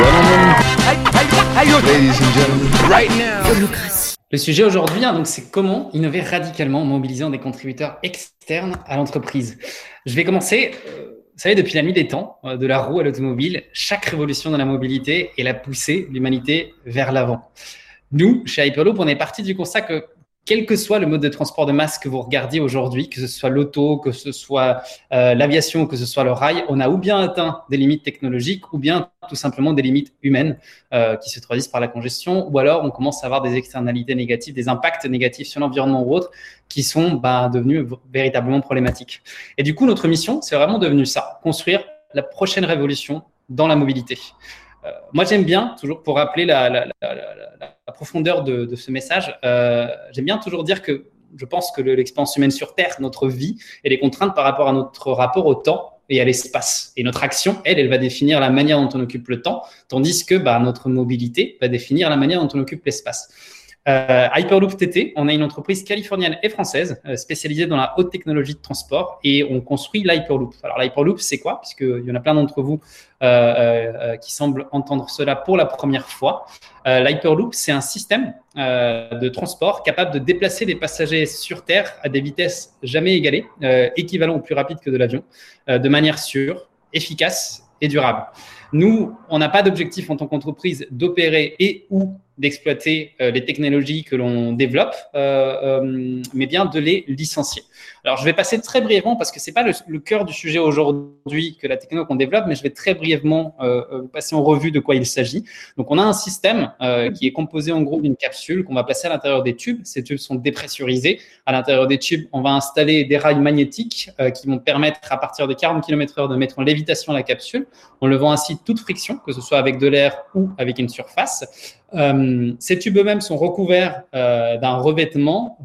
gentlemen, ladies and gentlemen, right now. Le sujet aujourd'hui, hein, donc, c'est comment innover radicalement en mobilisant des contributeurs externes à l'entreprise. Je vais commencer. euh, Vous savez, depuis la nuit des temps, euh, de la roue à l'automobile, chaque révolution dans la mobilité est la poussée de l'humanité vers l'avant. Nous, chez Hyperloop, on est parti du constat que quel que soit le mode de transport de masse que vous regardiez aujourd'hui, que ce soit l'auto, que ce soit euh, l'aviation, que ce soit le rail, on a ou bien atteint des limites technologiques ou bien tout simplement des limites humaines euh, qui se traduisent par la congestion, ou alors on commence à avoir des externalités négatives, des impacts négatifs sur l'environnement ou autres qui sont bah, devenus véritablement problématiques. Et du coup, notre mission, c'est vraiment devenu ça, construire la prochaine révolution dans la mobilité. Euh, moi, j'aime bien, toujours pour rappeler la, la, la, la, profondeur de, de ce message, euh, j'aime bien toujours dire que je pense que le- l'expérience humaine sur Terre, notre vie, elle est contrainte par rapport à notre rapport au temps et à l'espace. Et notre action, elle, elle va définir la manière dont on occupe le temps, tandis que bah, notre mobilité va définir la manière dont on occupe l'espace. Euh, Hyperloop TT, on est une entreprise californienne et française euh, spécialisée dans la haute technologie de transport et on construit l'Hyperloop. Alors l'Hyperloop, c'est quoi? Puisqu'il y en a plein d'entre vous euh, euh, qui semblent entendre cela pour la première fois. Euh, L'Hyperloop, c'est un système euh, de transport capable de déplacer des passagers sur Terre à des vitesses jamais égalées, euh, équivalent ou plus rapide que de l'avion, euh, de manière sûre, efficace et durable. Nous, on n'a pas d'objectif en tant qu'entreprise d'opérer et ou d'exploiter euh, les technologies que l'on développe, euh, euh, mais bien de les licencier. Alors, je vais passer très brièvement parce que c'est pas le, le cœur du sujet aujourd'hui que la techno qu'on développe, mais je vais très brièvement euh, euh, passer en revue de quoi il s'agit. Donc, on a un système euh, qui est composé en gros d'une capsule qu'on va placer à l'intérieur des tubes. Ces tubes sont dépressurisés. À l'intérieur des tubes, on va installer des rails magnétiques euh, qui vont permettre à partir de 40 km/h de mettre en lévitation la capsule, en levant ainsi toute friction, que ce soit avec de l'air ou avec une surface. Euh, ces tubes eux-mêmes sont recouverts euh, d'un revêtement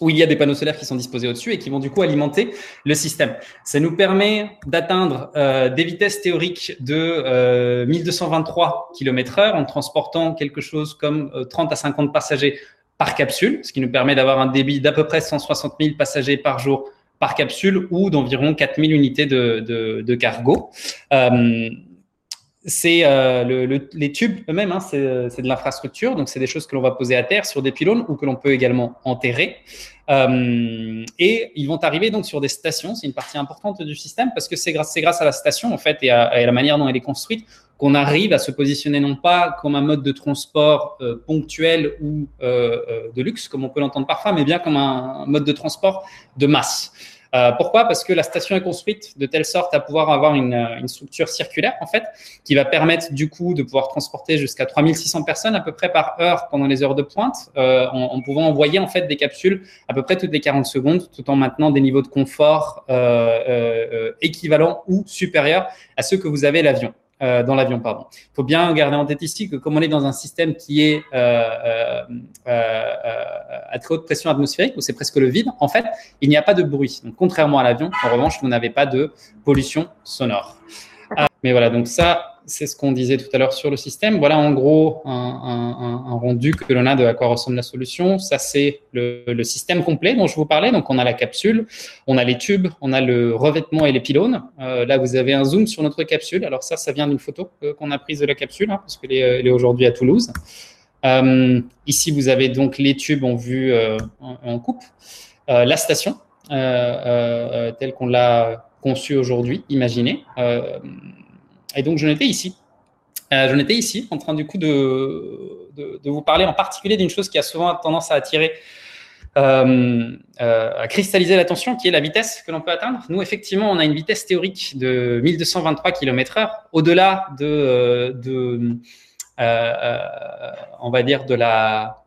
où il y a des panneaux solaires qui sont disposés au-dessus et qui vont du coup alimenter le système. Ça nous permet d'atteindre euh, des vitesses théoriques de euh, 1223 km/h en transportant quelque chose comme euh, 30 à 50 passagers par capsule, ce qui nous permet d'avoir un débit d'à peu près 160 000 passagers par jour par capsule ou d'environ 4000 unités de, cargo. Euh, c'est euh, le, le, les tubes eux-mêmes, hein, c'est de l'infrastructure, donc c'est des choses que l'on va poser à terre sur des pylônes ou que l'on peut également enterrer. Euh, et ils vont arriver donc sur des stations, c'est une partie importante du système parce que c'est grâce, grâce à la station en fait et à, la manière dont elle est construite qu'on arrive à se positionner non pas comme un mode de transport euh, ponctuel ou euh, de luxe comme on peut l'entendre parfois, mais bien comme un mode de transport de masse. Euh, pourquoi? Parce que la station est construite de telle sorte à pouvoir avoir une, une, structure circulaire, en fait, qui va permettre du coup de pouvoir transporter jusqu'à 3600 personnes à peu près par heure pendant les heures de pointe, euh, en, pouvant envoyer en fait des capsules à peu près toutes les 40 secondes, tout en maintenant des niveaux de confort euh, équivalents ou supérieurs à ceux que vous avez l'avion. Euh, dans l'avion, pardon. Il faut bien garder en tête ici que comme on est dans un système qui est euh, euh, à très haute pression atmosphérique, où c'est presque le vide, en fait, il n'y a pas de bruit. Donc, contrairement à l'avion, en revanche, vous n'avez pas de pollution sonore. mais voilà, donc ça, c'est ce qu'on disait tout à l'heure sur le système. Voilà en gros un, rendu que l'on a de à quoi ressemble la solution. Ça, c'est le, système complet dont je vous parlais. Donc, on a la capsule, on a les tubes, on a le revêtement et les pylônes. Euh, là, vous avez un zoom sur notre capsule. Alors ça, ça vient d'une photo euh, qu'on a prise de la capsule, hein, parce qu'elle est, aujourd'hui à Toulouse. Euh, ici, vous avez donc les tubes en vue en, en, coupe. La station, telle qu'on l'a conçue aujourd'hui, imaginée. Et donc, j'en étais ici. Euh, j'en étais ici, en train du coup de, vous parler en particulier d'une chose qui a souvent tendance à attirer, euh, euh, à cristalliser l'attention, qui est la vitesse que l'on peut atteindre. Nous, effectivement, on a une vitesse théorique de 1223 km/h. Au-delà de, de on va dire, de la,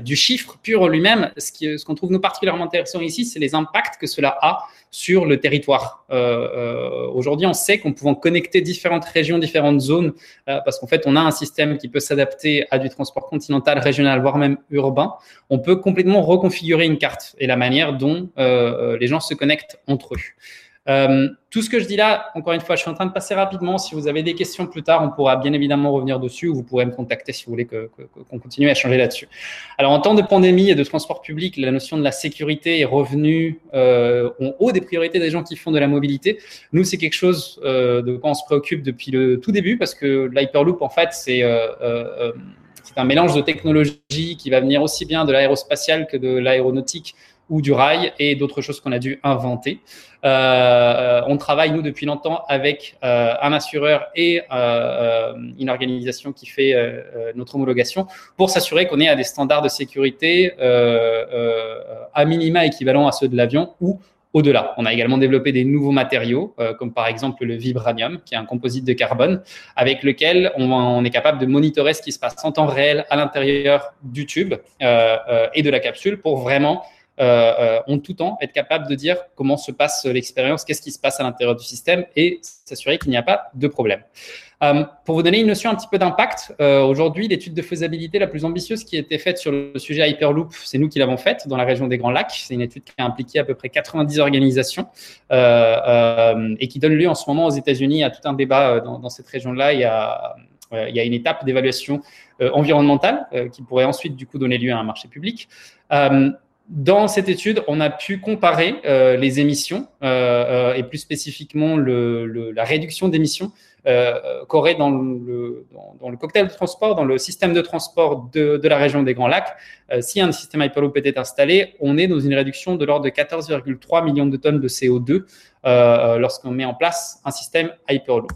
du chiffre pur lui-même, ce qu'on ce trouve nous particulièrement intéressant ici, c'est les impacts que cela a sur le territoire. Euh, euh, Aujourd'hui, on sait qu'en pouvant connecter différentes régions, différentes zones, euh, parce qu'en fait, on a un système qui peut s'adapter à du transport continental, régional, voire même urbain, on peut complètement reconfigurer une carte et la manière dont euh, les gens se connectent entre eux. Euh, tout ce que je dis là, encore une fois, je suis en train de passer rapidement. Si vous avez des questions plus tard, on pourra bien évidemment revenir dessus ou vous pourrez me contacter si vous voulez qu'on continue à changer là-dessus. Alors, en temps de pandémie et de transport public, la notion de la sécurité est revenue euh, en haut des priorités des gens qui font de la mobilité. Nous, c'est quelque chose euh, de quoi on se préoccupe depuis le tout début parce que l'Hyperloop, en fait, c'est euh, c'est un mélange de technologies qui va venir aussi bien de l'aérospatiale que de l'aéronautique ou du rail et d'autres choses qu'on a dû inventer. Euh, on travaille, nous, depuis longtemps avec euh, un assureur et euh, une organisation qui fait notre homologation pour s'assurer qu'on est à des standards de sécurité à minima équivalents à ceux de l'avion ou au-delà. On a également développé des nouveaux matériaux, comme par exemple le vibranium, qui est un composite de carbone, avec lequel on, est capable de monitorer ce qui se passe en temps réel à l'intérieur du tube et de la capsule pour vraiment ont tout temps être capable de dire comment se passe l'expérience, qu'est-ce qui se passe à l'intérieur du système et s'assurer qu'il n'y a pas de problème. Euh, pour vous donner une notion un petit peu d'impact, aujourd'hui, l'étude de faisabilité la plus ambitieuse qui a été faite sur le sujet Hyperloop, c'est nous qui l'avons faite dans la région des Grands Lacs. C'est une étude qui a impliqué à peu près 90 organisations et qui donne lieu en ce moment aux États-Unis à tout un débat dans, cette région-là. Il y a une étape d'évaluation environnementale qui pourrait ensuite du coup donner lieu à un marché public dans cette étude, on a pu comparer euh, les émissions euh, euh, et plus spécifiquement la réduction d'émissions qu'aurait dans le, cocktail de transport, dans le système de transport de la région des Grands Lacs. si un système Hyperloop était installé, on est dans une réduction de l'ordre de 14,3 millions de tonnes de CO2 lorsqu'on met en place un système Hyperloop.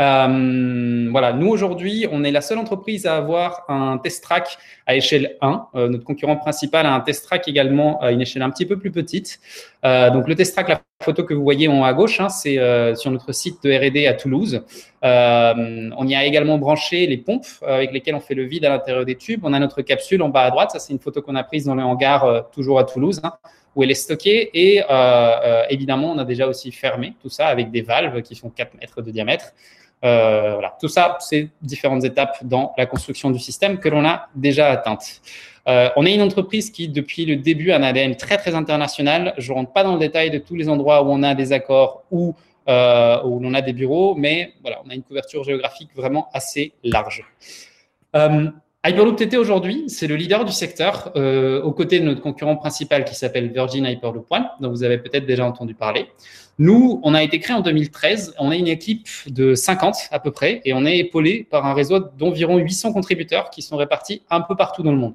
Euh, voilà, nous aujourd'hui, on est la seule entreprise à avoir un test track à échelle 1. Euh, notre concurrent principal a un test track également à une échelle un petit peu plus petite. Euh, donc le test track, la photo que vous voyez en haut à gauche, hein, c'est sur notre site de R&D à Toulouse. On y a également branché les pompes avec lesquelles on fait le vide à l'intérieur des tubes. On a notre capsule en bas à droite. Ça, c'est une photo qu'on a prise dans le hangar toujours à Toulouse. Hein, où elle est stockée et évidemment on a déjà aussi fermé tout ça avec des valves qui font 4 mètres de diamètre euh, voilà. Tout ça, c'est différentes étapes dans la construction du système que l'on a déjà atteintes. Euh, on est une entreprise qui, depuis le début, a un ADN très, très international. Je ne rentre pas dans le détail de tous les endroits où on a des accords ou euh, où l'on a des bureaux, mais voilà, on a une couverture géographique vraiment assez large. Euh, Hyperloop TT aujourd'hui, c'est le leader du secteur euh, aux côtés de notre concurrent principal qui s'appelle Virgin Hyperloop One, dont vous avez peut-être déjà entendu parler. Nous, on a été créé en 2013. On est une équipe de 50 à peu près et on est épaulé par un réseau d'environ 800 contributeurs qui sont répartis un peu partout dans le monde.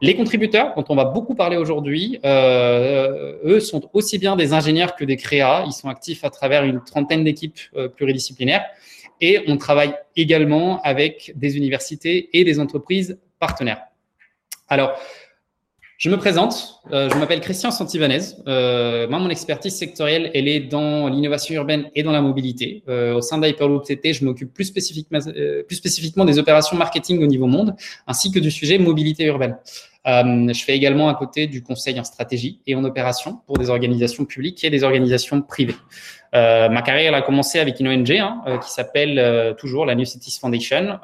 Les contributeurs, dont on va beaucoup parler aujourd'hui, euh, eux sont aussi bien des ingénieurs que des créas. Ils sont actifs à travers une trentaine d'équipes euh, pluridisciplinaires et on travaille également avec des universités et des entreprises partenaires. Alors, je me présente, euh, je m'appelle Christian Santivanez. Euh, moi, mon expertise sectorielle, elle est dans l'innovation urbaine et dans la mobilité. Euh, au sein d'Hyperloop TT, je m'occupe plus plus spécifiquement des opérations marketing au niveau monde, ainsi que du sujet mobilité urbaine. Euh, je fais également à côté du conseil en stratégie et en opération pour des organisations publiques et des organisations privées. Euh, ma carrière a commencé avec une ONG hein, euh, qui s'appelle toujours la New Cities Foundation.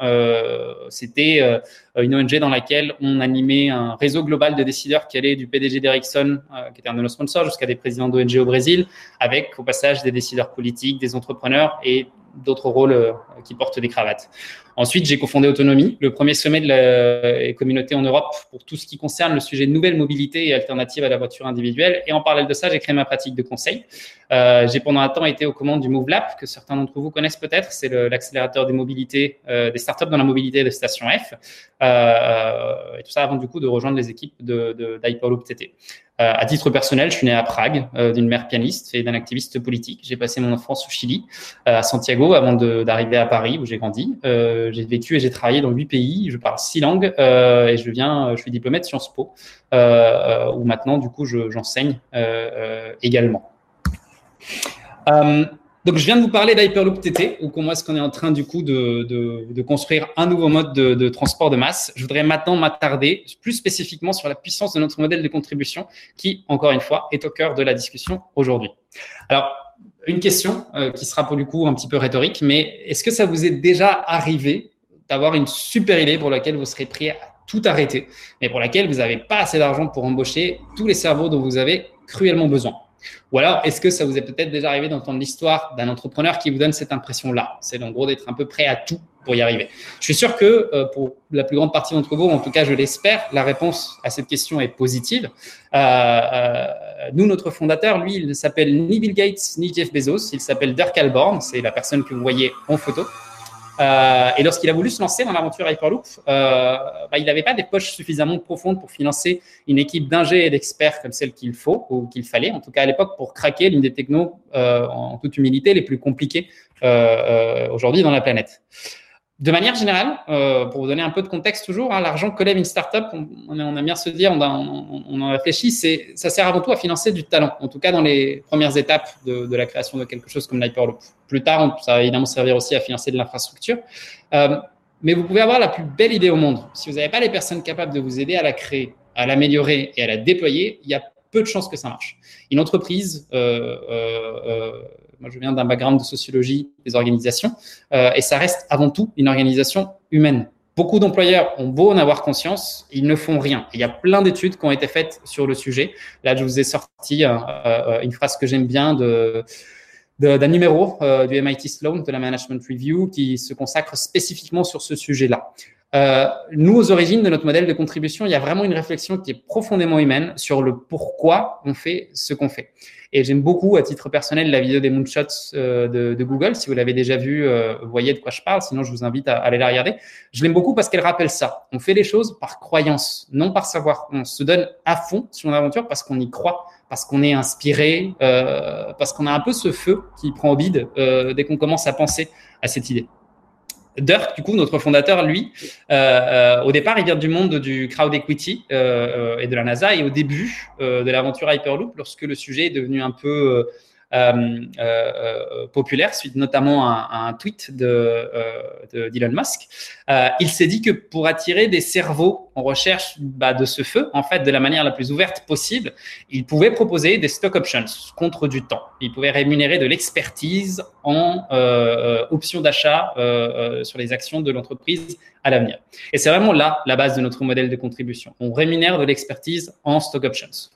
C'était une ONG dans laquelle on animait un réseau global de décideurs qui allait du PDG d'Ericsson, qui était un de nos sponsors, jusqu'à des présidents d'ONG au Brésil, avec au passage des décideurs politiques, des entrepreneurs et d'autres rôles euh, qui portent des cravates. Ensuite, j'ai cofondé Autonomie, le premier sommet de la communauté en Europe pour tout ce qui concerne le sujet de nouvelle mobilité et alternative à la voiture individuelle. Et en parallèle de ça, j'ai créé ma pratique de conseil. Euh, j'ai pendant un temps été aux commandes du MoveLab, que certains d'entre vous connaissent peut-être. C'est l'accélérateur des mobilités, euh, des startups dans la mobilité de Station F. Euh, et tout ça avant du coup de rejoindre les équipes d'Hyperloop de, TT. Euh, à titre personnel, je suis né à Prague euh, d'une mère pianiste et d'un activiste politique. J'ai passé mon enfance au Chili, euh, à Santiago, avant d'arriver à Paris où j'ai grandi. j'ai vécu et j'ai travaillé dans huit pays. Je parle six langues et je viens, je suis diplômé de Sciences Po, où maintenant du coup j'enseigne également. Donc, je viens de vous parler d'Hyperloop TT, ou comment est-ce qu'on est en train du coup de, construire un nouveau mode de, de, transport de masse. Je voudrais maintenant m'attarder plus spécifiquement sur la puissance de notre modèle de contribution, qui, encore une fois, est au cœur de la discussion aujourd'hui. Alors, une question euh, qui sera pour le coup un petit peu rhétorique, mais est-ce que ça vous est déjà arrivé d'avoir une super idée pour laquelle vous serez prêt à tout arrêter, mais pour laquelle vous n'avez pas assez d'argent pour embaucher tous les cerveaux dont vous avez cruellement besoin? Ou alors, est-ce que ça vous est peut-être déjà arrivé d'entendre l'histoire d'un entrepreneur qui vous donne cette impression-là? C'est en gros d'être un peu prêt à tout pour y arriver. Je suis sûr que euh, pour la plus grande partie d'entre vous, en tout cas je l'espère, la réponse à cette question est positive. Euh, euh, nous, notre fondateur, lui, il ne s'appelle ni Bill Gates ni Jeff Bezos, il s'appelle Dirk Alborn, c'est la personne que vous voyez en photo. Euh, et lorsqu'il a voulu se lancer dans l'aventure Hyperloop, euh, bah, il n'avait pas des poches suffisamment profondes pour financer une équipe d'ingé et d'experts comme celle qu'il faut ou qu'il fallait, en tout cas à l'époque, pour craquer l'une des technos, euh, en toute humilité, les plus compliquées aujourd'hui dans la planète. De manière générale, euh, pour vous donner un peu de contexte toujours, hein, l'argent que lève une startup, on, on, aime bien se dire, on, on, on en réfléchit, c'est, ça sert avant tout à financer du talent, en tout cas dans les premières étapes de, de la création de quelque chose comme l'Hyperloop. Plus tard, ça va évidemment servir aussi à financer de l'infrastructure. Euh, mais vous pouvez avoir la plus belle idée au monde. Si vous n'avez pas les personnes capables de vous aider à la créer, à l'améliorer et à la déployer, il y a peu de chances que ça marche. Une entreprise, euh, euh, euh moi, je viens d'un background de sociologie des organisations, euh, et ça reste avant tout une organisation humaine. Beaucoup d'employeurs ont beau en avoir conscience, ils ne font rien. Il y a plein d'études qui ont été faites sur le sujet. Là, je vous ai sorti euh, euh, une phrase que j'aime bien de d'un numéro euh, du MIT Sloan de la Management Review qui se consacre spécifiquement sur ce sujet-là. Euh, nous, aux origines de notre modèle de contribution, il y a vraiment une réflexion qui est profondément humaine sur le pourquoi on fait ce qu'on fait. Et j'aime beaucoup, à titre personnel, la vidéo des moonshots euh, de, Google. Si vous l'avez déjà vue, euh, vous voyez de quoi je parle. Sinon, je vous invite à, aller la regarder. Je l'aime beaucoup parce qu'elle rappelle ça. On fait les choses par croyance, non par savoir. On se donne à fond sur une aventure parce qu'on y croit, parce qu'on est inspiré, euh, parce qu'on a un peu ce feu qui prend au bide dès qu'on commence à penser à cette idée. Dirk, du coup, notre fondateur, lui, euh, euh, au départ, il vient du monde du crowd equity euh, et de la NASA. Et au début de l'aventure Hyperloop, lorsque le sujet est devenu un peu euh, euh, populaire, suite notamment à, un tweet de, euh, d'Elon Musk. il s'est dit que pour attirer des cerveaux en recherche bah, de ce feu, en fait, de la manière la plus ouverte possible, il pouvait proposer des stock options contre du temps. Il pouvait rémunérer de l'expertise en euh, options d'achat euh, sur les actions de l'entreprise à l'avenir. Et c'est vraiment là la base de notre modèle de contribution. On rémunère de l'expertise en stock options.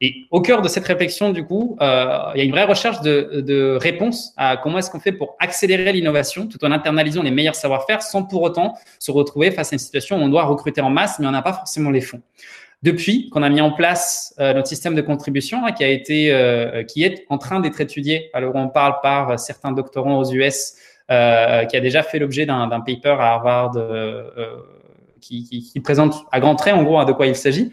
Et au cœur de cette réflexion, du coup, euh, il y a une vraie recherche de, de réponse à comment est-ce qu'on fait pour accélérer l'innovation tout en internalisant les meilleurs savoir-faire sans pour autant se retrouver face à une situation où on doit recruter en masse, mais on n'a pas forcément les fonds. Depuis qu'on a mis en place euh, notre système de contribution, hein, euh, qui est en train d'être étudié, alors on parle par certains doctorants aux US, qui a déjà fait l'objet d'un paper à Harvard qui, présente à grands traits en gros de quoi il s'agit.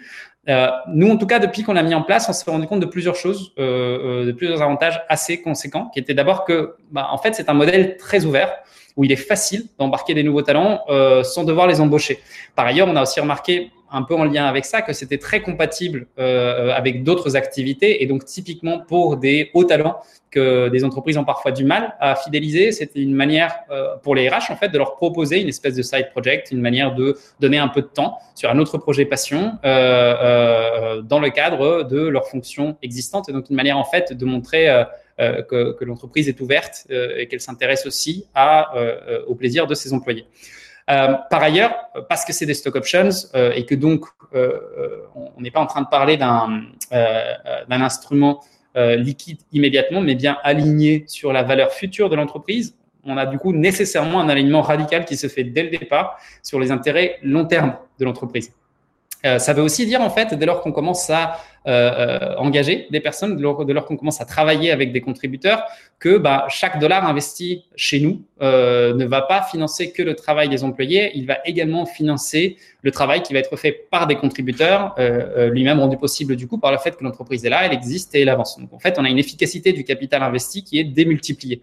Euh, nous, en tout cas, depuis qu'on l'a mis en place, on s'est rendu compte de plusieurs choses, euh, euh, de plusieurs avantages assez conséquents, qui étaient d'abord que, bah, en fait, c'est un modèle très ouvert où il est facile d'embarquer des nouveaux talents euh, sans devoir les embaucher. Par ailleurs, on a aussi remarqué un peu en lien avec ça, que c'était très compatible euh, avec d'autres activités. Et donc, typiquement, pour des hauts talents que des entreprises ont parfois du mal à fidéliser, c'était une manière euh, pour les RH, en fait, de leur proposer une espèce de side project, une manière de donner un peu de temps sur un autre projet passion euh, euh dans le cadre de leur fonction existante. Et donc, une manière, en fait, de montrer euh, euh, que, l'entreprise est ouverte et qu'elle s'intéresse aussi au plaisir de ses employés. Euh, par ailleurs, parce que c'est des stock options euh, et que donc euh, on n'est pas en train de parler d'un d'un instrument liquide immédiatement, mais bien aligné sur la valeur future de l'entreprise, on a du coup nécessairement un alignement radical qui se fait dès le départ sur les intérêts long terme de l'entreprise. Euh, ça veut aussi dire en fait, dès lors qu'on commence à euh, euh, engager des personnes, dès lors, qu'on commence à travailler avec des contributeurs, que bah, chaque dollar investi chez nous euh, ne va pas financer que le travail des employés, il va également financer le travail qui va être fait par des contributeurs, euh, lui-même rendu possible du coup par le fait que l'entreprise est là, elle existe et elle avance. Donc en fait, on a une efficacité du capital investi qui est démultipliée.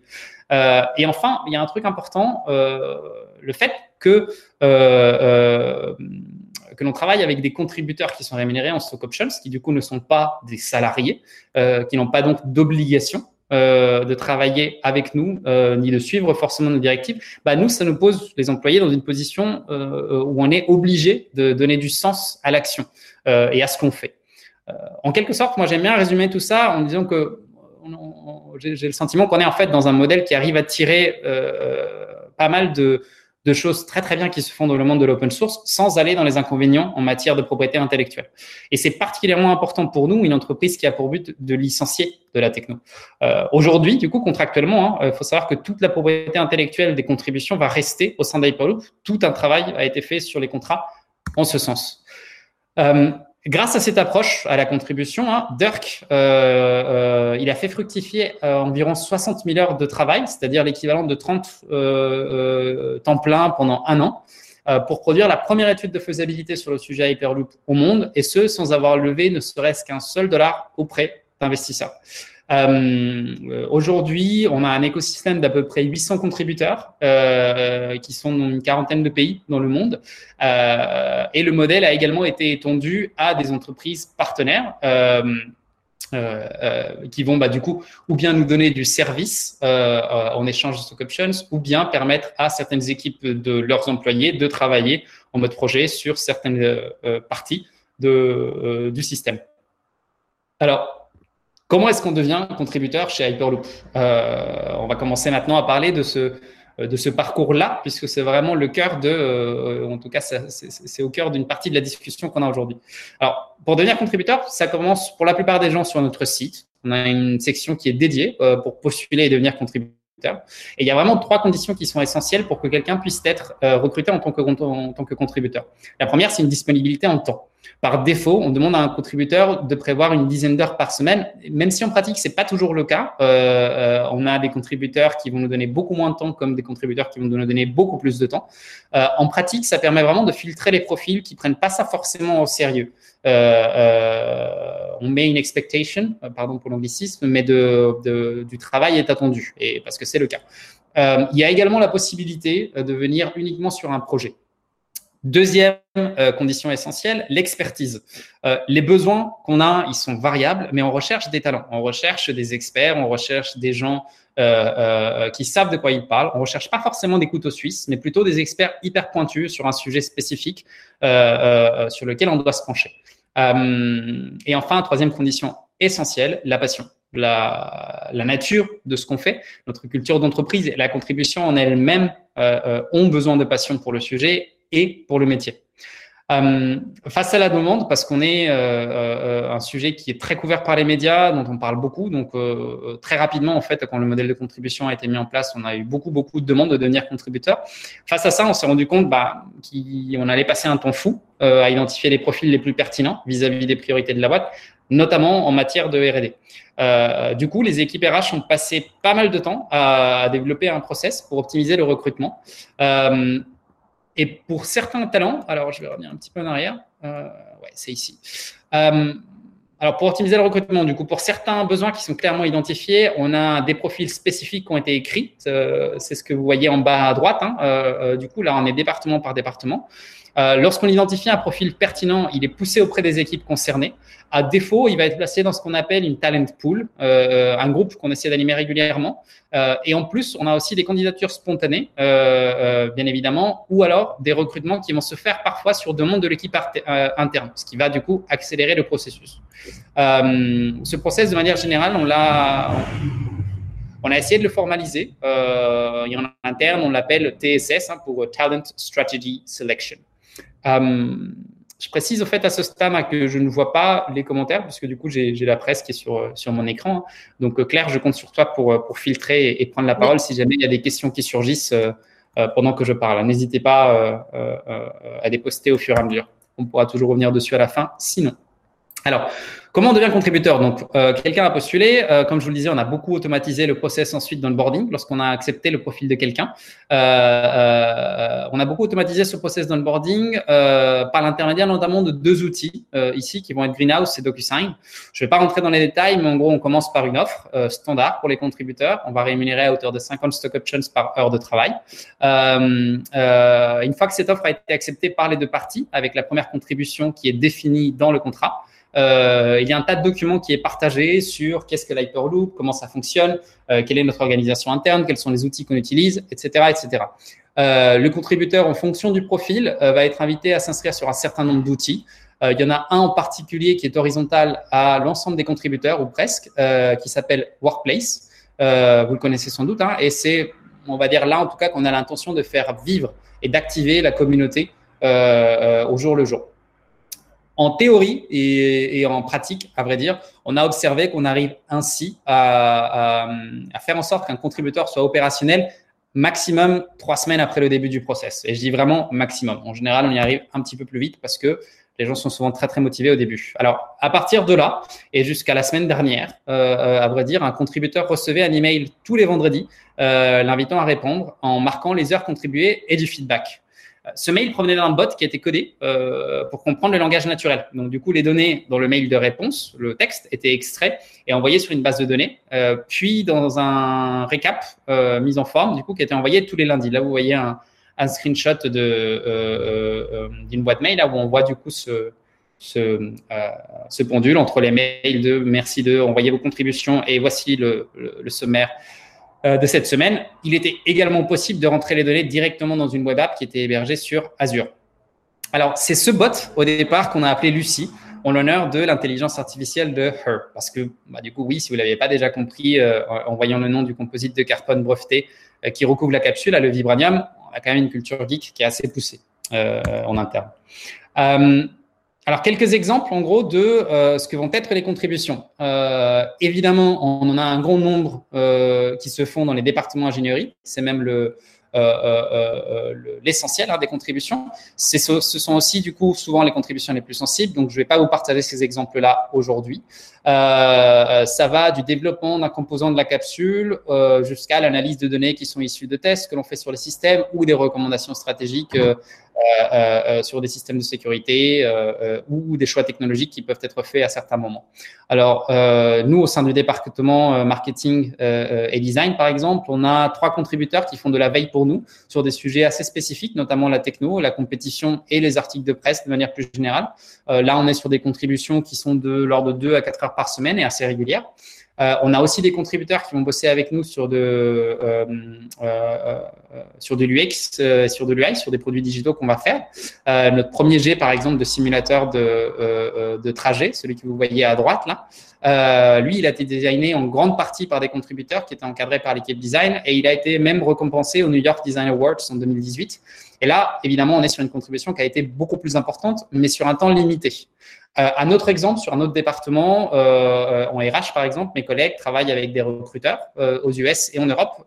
et enfin, il y a un truc important, le fait que que l'on travaille avec des contributeurs qui sont rémunérés en stock options, qui du coup ne sont pas des salariés, euh, qui n'ont pas donc d'obligation euh, de travailler avec nous, euh, ni de suivre forcément nos directives, bah, nous, ça nous pose les employés dans une position où on est obligé de donner du sens à l'action et à ce qu'on fait. En quelque sorte, moi, j'aime bien résumer tout ça en disant que j'ai le sentiment qu'on est en fait dans un modèle qui arrive à tirer pas mal de, de choses très très bien qui se font dans le monde de l'open source sans aller dans les inconvénients en matière de propriété intellectuelle. Et c'est particulièrement important pour nous, une entreprise qui a pour but de licencier de la techno. Euh, Aujourd'hui, du coup, contractuellement, il hein, faut savoir que toute la propriété intellectuelle des contributions va rester au sein d'Hyperloop. Tout un travail a été fait sur les contrats en ce sens. Euh, Grâce à cette approche à la contribution, hein, Dirk, euh, euh, il a fait fructifier euh, environ 60 000 heures de travail, c'est-à-dire l'équivalent de 30 temps plein pendant un an, pour produire la première étude de faisabilité sur le sujet Hyperloop au monde, et ce, sans avoir levé ne serait-ce qu'un seul dollar auprès d'investisseurs. Euh, Aujourd'hui, on a un écosystème d'à peu près 800 contributeurs euh, qui sont dans une quarantaine de pays dans le monde. Euh, et le modèle a également été étendu à des entreprises partenaires. Euh, euh, euh, qui vont bah, du coup ou bien nous donner du service en échange de stock options ou bien permettre à certaines équipes de leurs employés de travailler en mode projet sur certaines parties de, du système. Alors, Comment est-ce qu'on devient contributeur chez Hyperloop? Euh, On va commencer maintenant à parler de ce, euh, de ce parcours-là, puisque c'est vraiment le cœur de, euh, en tout cas, c'est au cœur d'une partie de la discussion qu'on a aujourd'hui. Alors, pour devenir contributeur, ça commence pour la plupart des gens sur notre site. On a une section qui est dédiée euh, pour postuler et devenir contributeur. Et il y a vraiment trois conditions qui sont essentielles pour que quelqu'un puisse être euh, recruté en tant, que, en tant que contributeur. La première, c'est une disponibilité en temps. Par défaut, on demande à un contributeur de prévoir une dizaine d'heures par semaine, même si en pratique c'est pas toujours le cas. Euh, euh, on a des contributeurs qui vont nous donner beaucoup moins de temps, comme des contributeurs qui vont nous donner beaucoup plus de temps. Euh, en pratique, ça permet vraiment de filtrer les profils qui prennent pas ça forcément au sérieux. On met une expectation, pardon pour l'anglicisme, mais de, de, du travail est attendu, et parce que c'est le cas. il y a également la possibilité de venir uniquement sur un projet. Deuxième euh, condition essentielle, l'expertise. Euh, les besoins qu'on a, ils sont variables, mais on recherche des talents, on recherche des experts, on recherche des gens euh, qui savent de quoi ils parlent. On recherche pas forcément des couteaux suisses, mais plutôt des experts hyper pointus sur un sujet spécifique sur lequel on doit se pencher. et enfin, troisième condition essentielle, la passion. La, la nature de ce qu'on fait, notre culture d'entreprise et la contribution en elle-même ont besoin de passion pour le sujet et pour le métier. Euh, face à la demande, parce qu'on est euh, euh, un sujet qui est très couvert par les médias, dont on parle beaucoup, donc très rapidement, en fait, quand le modèle de contribution a été mis en place, on a eu beaucoup, beaucoup de demandes de devenir contributeur. Face à ça, on s'est rendu compte bah, qu'on allait passer un temps fou à identifier les profils les plus pertinents vis-à-vis -vis des priorités de la boîte, notamment en matière de R&D. Du coup, les équipes RH ont passé pas mal de temps à, développer un process pour optimiser le recrutement. Et pour certains talents, alors je vais revenir un petit peu en arrière. Euh, ouais, c'est ici. Euh, alors pour optimiser le recrutement, du coup, pour certains besoins qui sont clairement identifiés, on a des profils spécifiques qui ont été écrits. Euh, c'est ce que vous voyez en bas à droite. Hein. Du coup, là, on est département par département. Euh, lorsqu'on identifie un profil pertinent, il est poussé auprès des équipes concernées. À défaut, il va être placé dans ce qu'on appelle une talent pool, euh, un groupe qu'on essaie d'animer régulièrement. Euh, et en plus, on a aussi des candidatures spontanées, bien évidemment, ou alors des recrutements qui vont se faire parfois sur demande de l'équipe interne, ce qui va du coup accélérer le processus. ce process, de manière générale, on a essayé de le formaliser. En interne, on l'appelle TSS hein, pour Talent Strategy Selection. Euh, je précise au fait à ce stade hein, que je ne vois pas les commentaires, puisque du coup, j'ai la presse qui est sur, sur mon écran. Donc, euh, Claire, je compte sur toi pour, euh, pour filtrer et, prendre la parole si jamais il y a des questions qui surgissent pendant que je parle. N'hésitez pas à les poster au fur et à mesure. On pourra toujours revenir dessus à la fin, sinon. Alors, Comment on devient contributeur Donc, euh, quelqu'un a postulé. Euh, comme je vous le disais, on a beaucoup automatisé le process ensuite dans le boarding lorsqu'on a accepté le profil de quelqu'un. Euh, on a beaucoup automatisé ce process dans le boarding par l'intermédiaire notamment de deux outils ici qui vont être Greenhouse et DocuSign. Je ne vais pas rentrer dans les détails, mais en gros, on commence par une offre standard pour les contributeurs. On va rémunérer à hauteur de 50 stock options par heure de travail. une fois que cette offre a été acceptée par les deux parties, avec la première contribution qui est définie dans le contrat, euh, il y a un tas de documents qui est partagé sur qu'est-ce que l'Hyperloop, comment ça fonctionne, euh, quelle est notre organisation interne, quels sont les outils qu'on utilise, etc., etc. Euh, le contributeur, en fonction du profil, va être invité à s'inscrire sur un certain nombre d'outils. Il y en a un en particulier qui est horizontal à l'ensemble des contributeurs ou presque, qui s'appelle Workplace. vous le connaissez sans doute, hein, et c'est on va dire là en tout cas qu'on a l'intention de faire vivre et d'activer la communauté au jour le jour. En théorie et, en pratique, à vrai dire, on a observé qu'on arrive ainsi à, faire en sorte qu'un contributeur soit opérationnel maximum trois semaines après le début du process. Et je dis vraiment maximum. En général, on y arrive un petit peu plus vite parce que les gens sont souvent très très motivés au début. Alors, à partir de là et jusqu'à la semaine dernière, euh, euh, à vrai dire, un contributeur recevait un email tous les vendredis euh, l'invitant à répondre en marquant les heures contribuées et du feedback. Ce mail provenait d'un bot qui était codé euh, pour comprendre le langage naturel. Donc, du coup, les données dans le mail de réponse, le texte, étaient extraits et envoyés sur une base de données, euh, puis dans un récap euh, mis en forme, du coup, qui était envoyé tous les lundis. Là, vous voyez un, screenshot euh, d'une boîte mail où on voit du coup ce, pendule entre les mails de merci de envoyer vos contributions et voici le, sommaire de cette semaine. Il était également possible de rentrer les données directement dans une web app qui était hébergée sur Azure. Alors, c'est ce bot au départ qu'on a appelé Lucie en l'honneur de l'intelligence artificielle de Her. Parce que, bah, du coup, oui, si vous ne l'avez pas déjà compris, euh, en voyant le nom du composite de carbone breveté euh, qui recouvre la capsule, le vibranium, on a quand même une culture geek qui est assez poussée en interne. Alors, quelques exemples, en gros, de euh, ce que vont être les contributions. Euh, évidemment, on en a un grand nombre euh, qui se font dans les départements ingénierie. C'est même le, l'essentiel hein, des contributions. Ce sont aussi, du coup, souvent les contributions les plus sensibles. Donc, je ne vais pas vous partager ces exemples-là aujourd'hui. ça va du développement d'un composant de la capsule jusqu'à l'analyse de données qui sont issues de tests que l'on fait sur les systèmes ou des recommandations stratégiques euh, euh, euh, sur des systèmes de sécurité ou des choix technologiques qui peuvent être faits à certains moments. Alors, nous, au sein du département marketing et design, par exemple, on a trois contributeurs qui font de la veille pour nous sur des sujets assez spécifiques, notamment la techno, la compétition et les articles de presse de manière plus générale. là, on est sur des contributions qui sont de l'ordre de 2 à 4 heures par semaine et assez régulières. Euh, on a aussi des contributeurs qui vont bosser avec nous sur de, euh, euh, sur de l'UX, sur de l'UI, sur des produits digitaux qu'on va faire. notre premier jet, par exemple, de simulateur de, de trajet, celui que vous voyez à droite là, lui, il a été designé en grande partie par des contributeurs qui étaient encadrés par l'équipe design et il a été même récompensé au New York Design Awards en 2018. Et là, évidemment, on est sur une contribution qui a été beaucoup plus importante, mais sur un temps limité. Euh, un autre exemple sur un autre département, euh, en RH par exemple, mes collègues travaillent avec des recruteurs euh, aux US et en Europe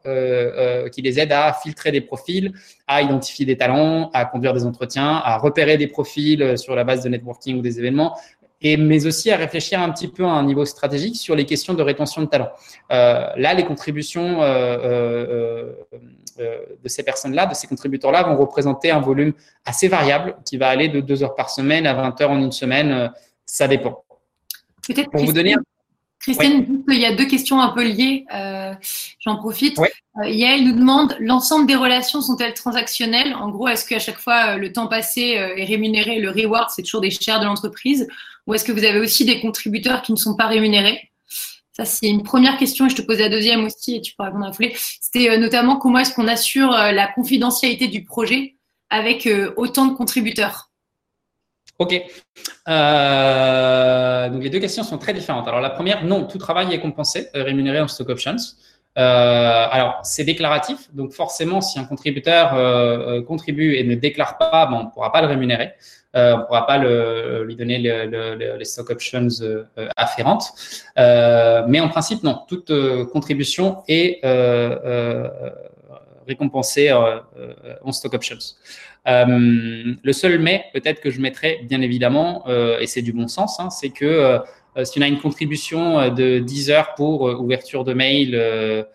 qui les aident à filtrer des profils, à identifier des talents, à conduire des entretiens, à repérer des profils sur la base de networking ou des événements, et mais aussi à réfléchir un petit peu à un niveau stratégique sur les questions de rétention de talent. Euh, là, les contributions euh, de ces personnes-là, de ces contributeurs-là, vont représenter un volume assez variable qui va aller de 2 heures par semaine à 20 heures en une semaine. Euh, ça dépend. Peut-être pour vous donner Christine, il y a deux questions un peu liées. Euh, J'en profite. Euh, Yael nous demande l'ensemble des relations sont-elles transactionnelles? En gros, est-ce qu'à chaque fois euh, le temps passé euh, est rémunéré Le reward, c'est toujours des shares de l'entreprise? Ou est-ce que vous avez aussi des contributeurs qui ne sont pas rémunérés? Ça, c'est une première question et je te pose la deuxième aussi et tu pourras répondre à la foulée. C'était notamment comment est-ce qu'on assure la confidentialité du projet avec autant de contributeurs? Ok. Euh, donc les deux questions sont très différentes. Alors la première, non, tout travail est compensé, rémunéré en stock options. Euh, alors c'est déclaratif, donc forcément si un contributeur euh, contribue et ne déclare pas, bon, on ne pourra pas le rémunérer, on ne pourra pas le, lui donner le, les stock options afférentes. mais en principe, non, toute contribution est récompensée en stock options. Euh, le seul mais peut-être que je mettrais, bien évidemment, euh, et c'est du bon sens, hein, c'est que euh, si on a une contribution de 10 heures pour ouverture de mail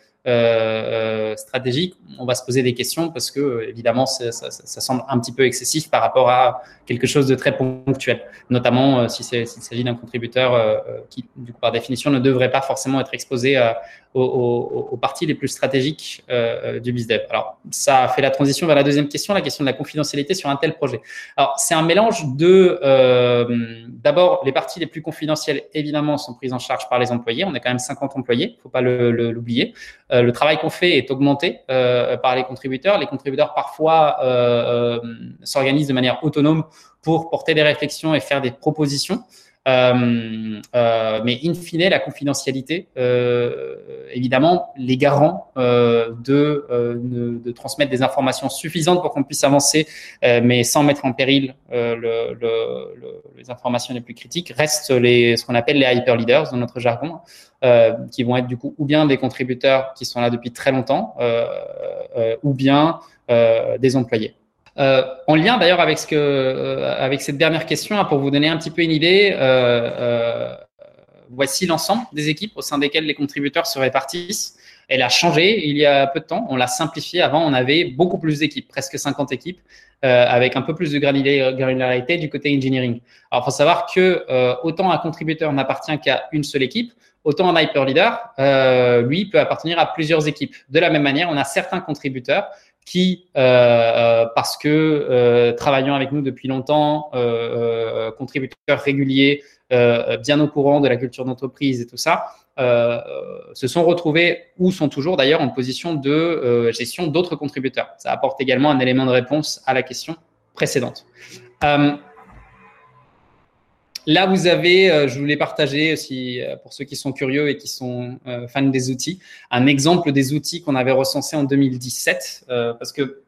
stratégique, on va se poser des questions parce que évidemment ça, ça, ça, semble un petit peu excessif par rapport à quelque chose de très ponctuel, notamment si s'il s'agit d'un contributeur qui, du coup, par définition, ne devrait pas forcément être exposé aux, parties les plus stratégiques euh, du BizDev. Alors, ça fait la transition vers la deuxième question, la question de la confidentialité sur un tel projet. Alors, c'est un mélange de, euh, d'abord, les parties les plus confidentielles, évidemment, sont prises en charge par les employés. On est quand même 50 employés, faut pas l'oublier. Le, le, travail qu'on fait est augmenté euh, par les contributeurs. Les contributeurs, parfois, s'organisent de manière autonome pour porter des réflexions et faire des propositions. Euh, euh, mais in fine, la confidentialité, euh, évidemment, les garants de, de, transmettre des informations suffisantes pour qu'on puisse avancer, mais sans mettre en péril le, le, les informations les plus critiques, restent les, ce qu'on appelle les hyper leaders dans notre jargon, qui vont être du coup ou bien des contributeurs qui sont là depuis très longtemps, ou bien des employés. Euh, en lien d'ailleurs avec ce que, euh, avec cette dernière question, pour vous donner un petit peu une idée, euh, voici l'ensemble des équipes au sein desquelles les contributeurs se répartissent. Elle a changé il y a peu de temps. On l'a simplifié. Avant, on avait beaucoup plus d'équipes, presque 50 équipes, avec un peu plus de granularité du côté engineering. Alors, il faut savoir que autant un contributeur n'appartient qu'à une seule équipe, autant un hyper leader, lui, peut appartenir à plusieurs équipes. De la même manière, on a certains contributeurs qui, euh, euh, parce que euh, travaillant avec nous depuis longtemps, contributeurs réguliers, bien au courant de la culture d'entreprise et tout ça, se sont retrouvés ou sont toujours d'ailleurs en position de gestion d'autres contributeurs. Ça apporte également un élément de réponse à la question précédente. Là, vous avez, euh, je voulais partager aussi euh, pour ceux qui sont curieux et qui sont euh, fans des outils, un exemple des outils qu'on avait recensés en 2017, parce que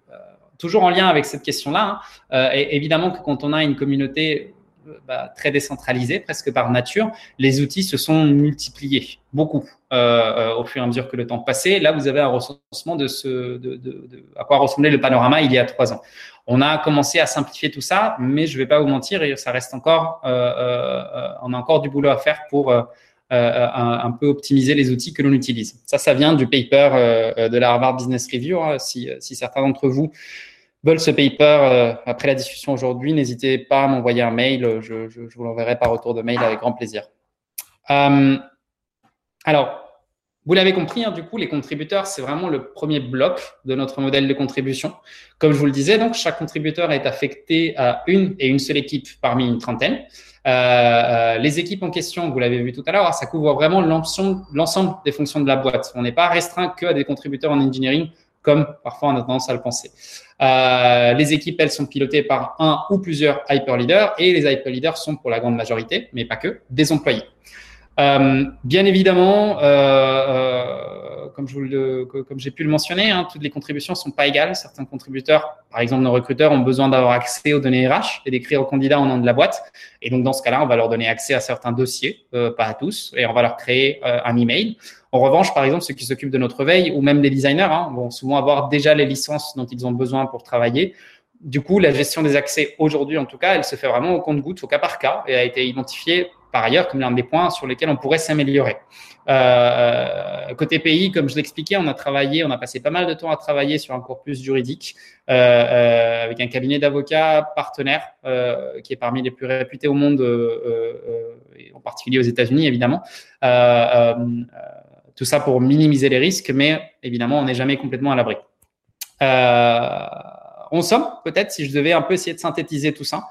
toujours en lien avec cette question-là, hein, évidemment que quand on a une communauté bah, très décentralisée, presque par nature, les outils se sont multipliés beaucoup au fur et à mesure que le temps passait. Là, vous avez un recensement de, ce, à quoi ressemblait le panorama il y a trois ans. On a commencé à simplifier tout ça, mais je ne vais pas vous mentir, ça reste encore, euh, euh, on a encore du boulot à faire pour euh, un, peu optimiser les outils que l'on utilise. Ça, ça vient du paper de la Harvard Business Review. Hein. si, certains d'entre vous veulent ce paper après la discussion aujourd'hui, n'hésitez pas à m'envoyer un mail. Je, vous l'enverrai par retour de mail avec grand plaisir. alors, vous l'avez compris, hein, du coup, les contributeurs, c'est vraiment le premier bloc de notre modèle de contribution. Comme je vous le disais, donc, chaque contributeur est affecté à une et une seule équipe parmi une trentaine. Euh, euh les équipes en question, vous l'avez vu tout à l'heure, ça couvre vraiment l'ensemble des fonctions de la boîte. On n'est pas restreint que à des contributeurs en engineering, comme parfois on a tendance à le penser. Euh, les équipes, elles, sont pilotées par un ou plusieurs hyper leaders et les hyper leaders sont pour la grande majorité, mais pas que, des employés. Euh, bien évidemment, euh, comme, j'ai pu le mentionner, hein, toutes les contributions sont pas égales. Certains contributeurs, par exemple nos recruteurs, ont besoin d'avoir accès aux données RH et d'écrire aux candidats en nom de la boîte. Et donc dans ce cas-là, on va leur donner accès à certains dossiers, pas à tous, et on va leur créer un email. En revanche, par exemple, ceux qui s'occupent de notre veille ou même les designers hein, vont souvent avoir déjà les licences dont ils ont besoin pour travailler. Du coup, la gestion des accès aujourd'hui, en tout cas, elle se fait vraiment au compte-goutte, au cas par cas, et a été identifiée par ailleurs comme l'un des points sur lesquels on pourrait s'améliorer. Euh, côté pays, comme je l'expliquais, on a travaillé, on a passé pas mal de temps à travailler sur un corpus juridique euh, euh, avec un cabinet d'avocats partenaire qui est parmi les plus réputés au monde, en particulier aux États-Unis évidemment. Tout ça pour minimiser les risques, mais évidemment, on n'est jamais complètement à l'abri. on somme, peut-être, si je devais un peu essayer de synthétiser tout ça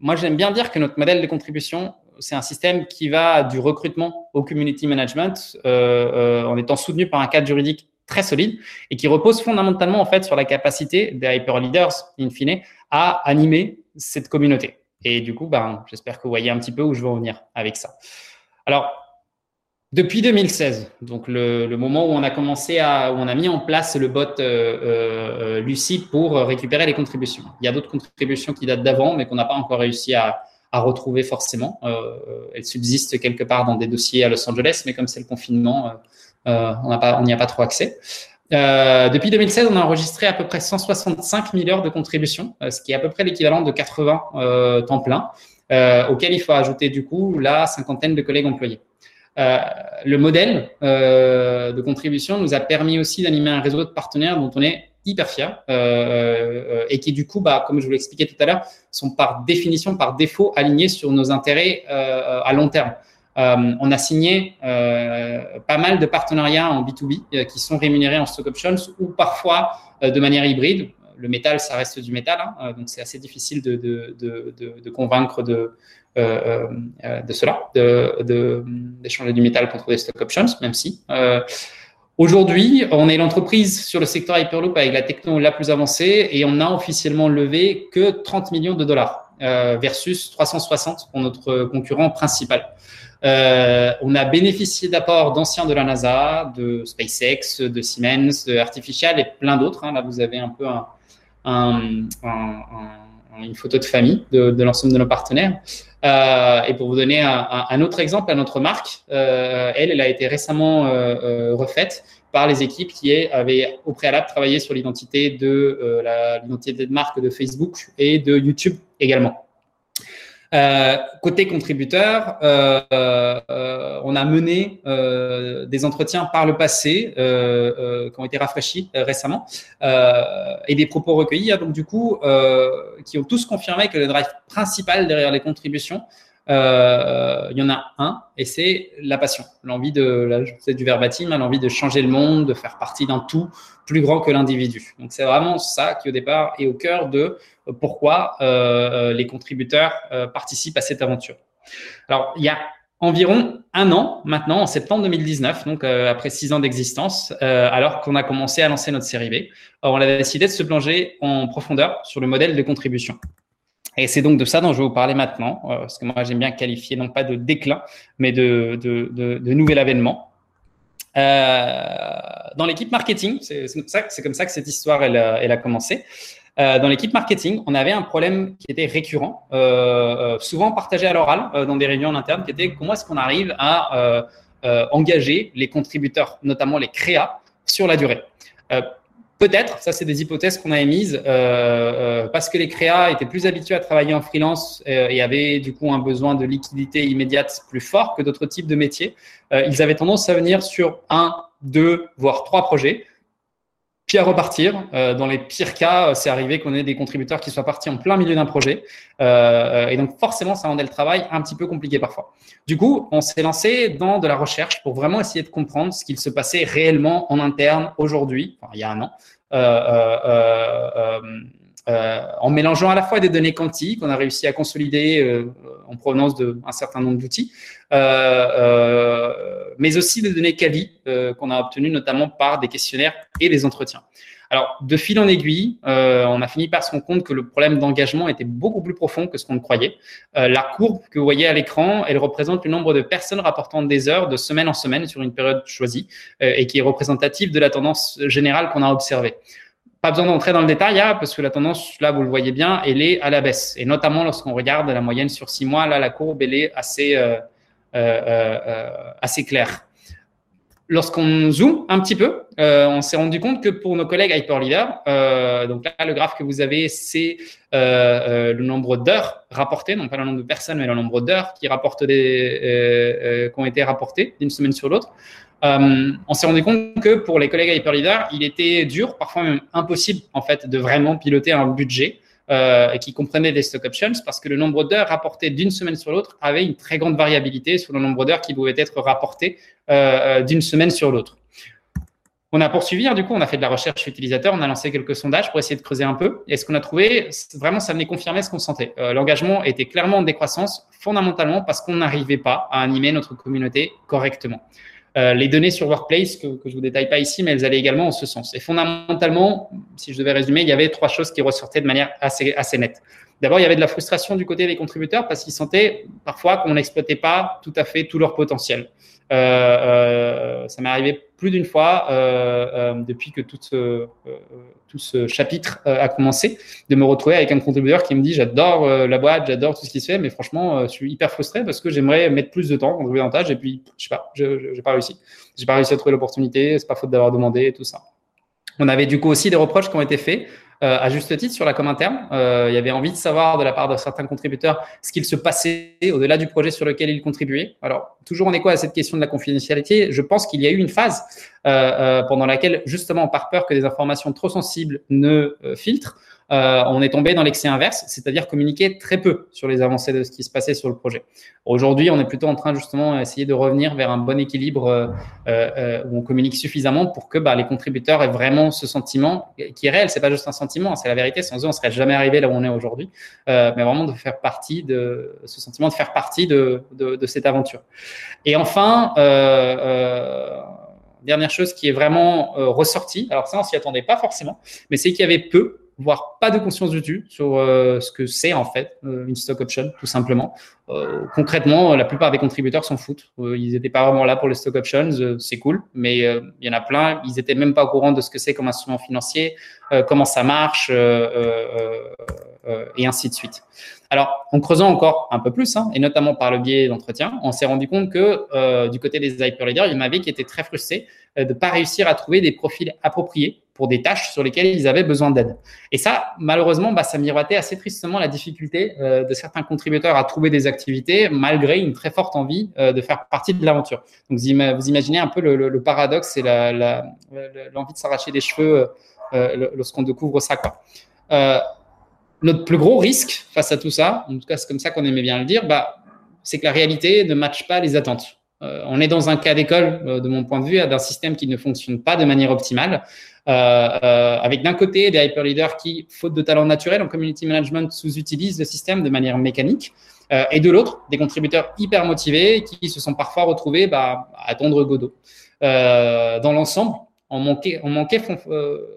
moi, j'aime bien dire que notre modèle de contribution, c'est un système qui va du recrutement au community management euh, euh, en étant soutenu par un cadre juridique très solide et qui repose fondamentalement en fait sur la capacité des hyper leaders, in fine, à animer cette communauté. Et du coup, ben, j'espère que vous voyez un petit peu où je veux en venir avec ça. Alors, depuis 2016, donc le, moment où on a commencé à, où on a mis en place le bot euh, euh, Lucie pour récupérer les contributions. Il y a d'autres contributions qui datent d'avant, mais qu'on n'a pas encore réussi à, retrouver forcément. Euh, elles subsistent quelque part dans des dossiers à Los Angeles, mais comme c'est le confinement, on n'y a pas trop accès. depuis 2016, on a enregistré à peu près 165 000 heures de contributions, ce qui est à peu près l'équivalent de 80 temps plein, auquel il faut ajouter du coup la cinquantaine de collègues employés. Euh, le modèle euh, de contribution nous a permis aussi d'animer un réseau de partenaires dont on est hyper fier euh, et qui du coup, bah, comme je vous l'expliquais tout à l'heure, sont par définition, par défaut, alignés sur nos intérêts à long terme. on a signé pas mal de partenariats en B2B qui sont rémunérés en stock options ou parfois de manière hybride. Le métal, ça reste du métal, hein, donc c'est assez difficile de, de, convaincre de, euh, euh, cela, d'échanger du métal contre des stock options, même si. Euh, aujourd'hui, on est l'entreprise sur le secteur Hyperloop avec la techno la plus avancée et on n'a officiellement levé que 30 millions de dollars versus 360 pour notre concurrent principal. on a bénéficié d'apports d'anciens de la NASA, de SpaceX, de Siemens, de Artificial et plein d'autres. Hein. Là, vous avez un peu une photo de famille de, l'ensemble de nos partenaires. et pour vous donner un, autre exemple à notre marque, elle, elle a été récemment refaite par les équipes qui avaient au préalable travaillé sur l'identité de euh, l'identité de marque de Facebook et de YouTube également. Euh, côté contributeur, euh, on a mené des entretiens par le passé qui ont été rafraîchis récemment et des propos recueillis, hein, donc du coup, qui ont tous confirmé que le drive principal derrière les contributions, euh, il y en a un, et c'est la passion, l'envie de, là, c'est du verbatim, hein, l'envie de changer le monde, de faire partie d'un tout plus grand que l'individu. Donc c'est vraiment ça qui au départ est au cœur de pourquoi euh, les contributeurs euh, participent à cette aventure. Alors il y a environ un an maintenant, en septembre 2019, donc euh, après six ans d'existence, euh, alors qu'on a commencé à lancer notre série B, on a décidé de se plonger en profondeur sur le modèle de contribution. Et c'est donc de ça dont je vais vous parler maintenant, euh, parce que moi j'aime bien qualifier non pas de déclin, mais de, nouvel avènement. Euh, dans l'équipe marketing, c'est comme, ça que cette histoire elle a commencé. Euh, dans l'équipe marketing, on avait un problème qui était récurrent, souvent partagé à l'oral dans des réunions en interne, qui était comment est-ce qu'on arrive à engager les contributeurs, notamment les créas, sur la durée. Peut-être, ça c'est des hypothèses qu'on a émises, euh, euh, parce que les créas étaient plus habitués à travailler en freelance euh, et avaient du coup un besoin de liquidité immédiate plus fort que d'autres types de métiers. ils avaient tendance à venir sur un, deux, voire trois projets, puis à repartir. dans les pires cas, c'est arrivé qu'on ait des contributeurs qui soient partis en plein milieu d'un projet. et donc forcément, ça rendait le travail un petit peu compliqué parfois. Du coup, on s'est lancé dans de la recherche pour vraiment essayer de comprendre ce qu'il se passait réellement en interne aujourd'hui, enfin, il y a un an, euh, euh, euh, en mélangeant à la fois des données quantiques qu'on a réussi à consolider en provenance d'un certain nombre d'outils, mais aussi des données quali qu'on a obtenues notamment par des questionnaires et des entretiens. Alors, de fil en aiguille, on a fini par se rendre compte que le problème d'engagement était beaucoup plus profond que ce qu'on croyait. la courbe que vous voyez à l'écran, elle représente le nombre de personnes rapportant des heures de semaine en semaine sur une période choisie et qui est représentative de la tendance générale qu'on a observée. Pas besoin d'entrer dans le détail, hein, parce que la tendance, là, vous le voyez bien, elle est à la baisse. Et notamment lorsqu'on regarde la moyenne sur six mois, là, la courbe, elle est assez, euh, euh, euh, assez claire. Lorsqu'on zoome un petit peu, on s'est rendu compte que pour nos collègues Hyperleader, donc là, le graphe que vous avez, c'est le nombre d'heures rapportées, non pas le nombre de personnes, mais le nombre d'heures qui, qui ont été rapportées d'une semaine sur l'autre. Euh, on s'est rendu compte que pour les collègues hyperleaders, il était dur, parfois même impossible, en fait, de vraiment piloter un budget euh, qui comprenait des stock options parce que le nombre d'heures rapportées d'une semaine sur l'autre avait une très grande variabilité sur le nombre d'heures qui pouvaient être rapportées euh, d'une semaine sur l'autre. On a poursuivi, hein, du coup, on a fait de la recherche utilisateur, on a lancé quelques sondages pour essayer de creuser un peu. Et ce qu'on a trouvé, vraiment, ça venait confirmer ce qu'on sentait. L'engagement était clairement en décroissance, fondamentalement parce qu'on n'arrivait pas à animer notre communauté correctement. Euh, les données sur Workplace, que, que je vous détaille pas ici, mais elles allaient également en ce sens. Et fondamentalement, si je devais résumer, il y avait trois choses qui ressortaient de manière assez, assez nette. D'abord, il y avait de la frustration du côté des contributeurs parce qu'ils sentaient parfois qu'on n'exploitait pas tout à fait tout leur potentiel. Euh, euh, ça m'est arrivé plus d'une fois euh, depuis que tout ce, tout ce chapitre a commencé de me retrouver avec un contributeur qui me dit j'adore la boîte, j'adore tout ce qui se fait, mais franchement, je suis hyper frustré parce que j'aimerais mettre plus de temps un tâche et puis je sais pas, je n'ai pas réussi. J'ai pas réussi à trouver l'opportunité, c'est pas faute d'avoir demandé et tout ça. On avait du coup aussi des reproches qui ont été faits euh, à juste titre sur la com interne. Euh, il y avait envie de savoir de la part de certains contributeurs ce qu'il se passait au-delà du projet sur lequel ils contribuaient. Alors, toujours en écho à cette question de la confidentialité, je pense qu'il y a eu une phase euh, pendant laquelle, justement, par peur que des informations trop sensibles ne filtrent, euh, on est tombé dans l'excès inverse, c'est-à-dire communiquer très peu sur les avancées de ce qui se passait sur le projet. Aujourd'hui, on est plutôt en train justement d'essayer de revenir vers un bon équilibre euh, euh, où on communique suffisamment pour que bah, les contributeurs aient vraiment ce sentiment qui est réel. C'est pas juste un sentiment, c'est la vérité. Sans eux, on serait jamais arrivé là où on est aujourd'hui. mais vraiment de faire partie de ce sentiment de faire partie de, de cette aventure. Et enfin. dernière chose qui est vraiment ressortie, alors ça on s'y attendait pas forcément, mais c'est qu'il y avait peu voire pas de conscience du tout sur ce que c'est en fait une stock option, tout simplement. Concrètement, la plupart des contributeurs s'en foutent. ils n'étaient pas vraiment là pour les stock options, c'est cool, mais il y en a plein, ils étaient même pas au courant de ce que c'est comme instrument financier, comment ça marche, et ainsi de suite. Alors, en creusant encore un peu plus, hein, et notamment par le biais d'entretien, on s'est rendu compte que euh, du côté des hyper leaders, il y en avait qui étaient très frustrés euh, de ne pas réussir à trouver des profils appropriés pour des tâches sur lesquelles ils avaient besoin d'aide. Et ça, malheureusement, bah, ça miroitait assez tristement la difficulté euh, de certains contributeurs à trouver des malgré une très forte envie de faire partie de l'aventure. Donc, vous, imaginez un peu le, paradoxe et l'envie de s'arracher les cheveux lorsqu'on découvre ça. Notre plus gros risque face à tout ça, en tout cas c'est comme ça qu'on aimait bien le dire, bah, c'est que la réalité ne matche pas les attentes. Euh, on est dans un cas d'école, euh, de mon point de vue, d'un système qui ne fonctionne pas de manière optimale, euh, avec d'un côté des hyper leaders qui, faute de talent naturel en community management, sous-utilisent le système de manière mécanique, et de l'autre, des contributeurs hyper motivés qui se sont parfois retrouvés bah, à tondre Godot. dans l'ensemble, on manquait, on manquait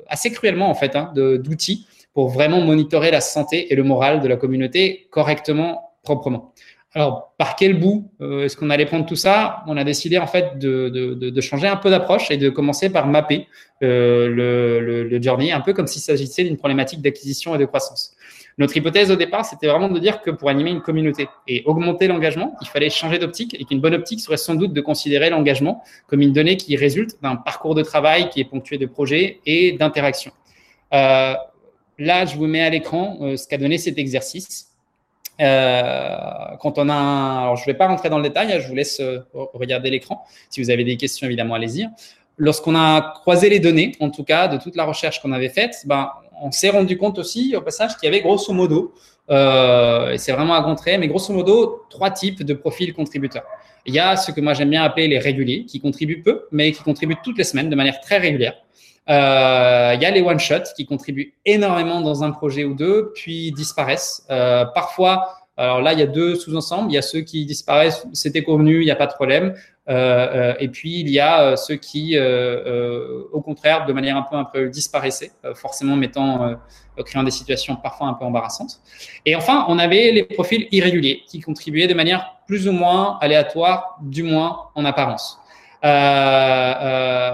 assez cruellement en fait hein, d'outils pour vraiment monitorer la santé et le moral de la communauté correctement, proprement. Alors, par quel bout euh, est-ce qu'on allait prendre tout ça? On a décidé en fait de, de, de changer un peu d'approche et de commencer par mapper euh, le, le, le, journey, un peu comme s'il s'agissait d'une problématique d'acquisition et de croissance. Notre hypothèse au départ, c'était vraiment de dire que pour animer une communauté et augmenter l'engagement, il fallait changer d'optique et qu'une bonne optique serait sans doute de considérer l'engagement comme une donnée qui résulte d'un parcours de travail qui est ponctué de projets et d'interactions. Euh, Là, je vous mets à l'écran euh, ce qu'a donné cet exercice. Euh, quand on a alors je ne vais pas rentrer dans le détail, hein, je vous laisse euh, regarder l'écran. Si vous avez des questions, évidemment, allez-y. Lorsqu'on a croisé les données, en tout cas, de toute la recherche qu'on avait faite, ben, on s'est rendu compte aussi, au passage, qu'il y avait grosso modo, et c'est vraiment à contrer, mais grosso modo, trois types de profils contributeurs. Il y a ce que moi j'aime bien appeler les réguliers, qui contribuent peu, mais qui contribuent toutes les semaines de manière très régulière. Euh, il y a les one-shots qui contribuent énormément dans un projet ou deux, puis disparaissent. Euh, parfois, alors là, il y a deux sous-ensembles. Il y a ceux qui disparaissent, c'était convenu, il n'y a pas de problème. Euh, et puis, il y a ceux qui, au contraire, de manière un peu, un disparaissaient, forcément mettant, créant des situations parfois un peu embarrassantes. Et enfin, on avait les profils irréguliers qui contribuaient de manière plus ou moins aléatoire, du moins en apparence. Euh,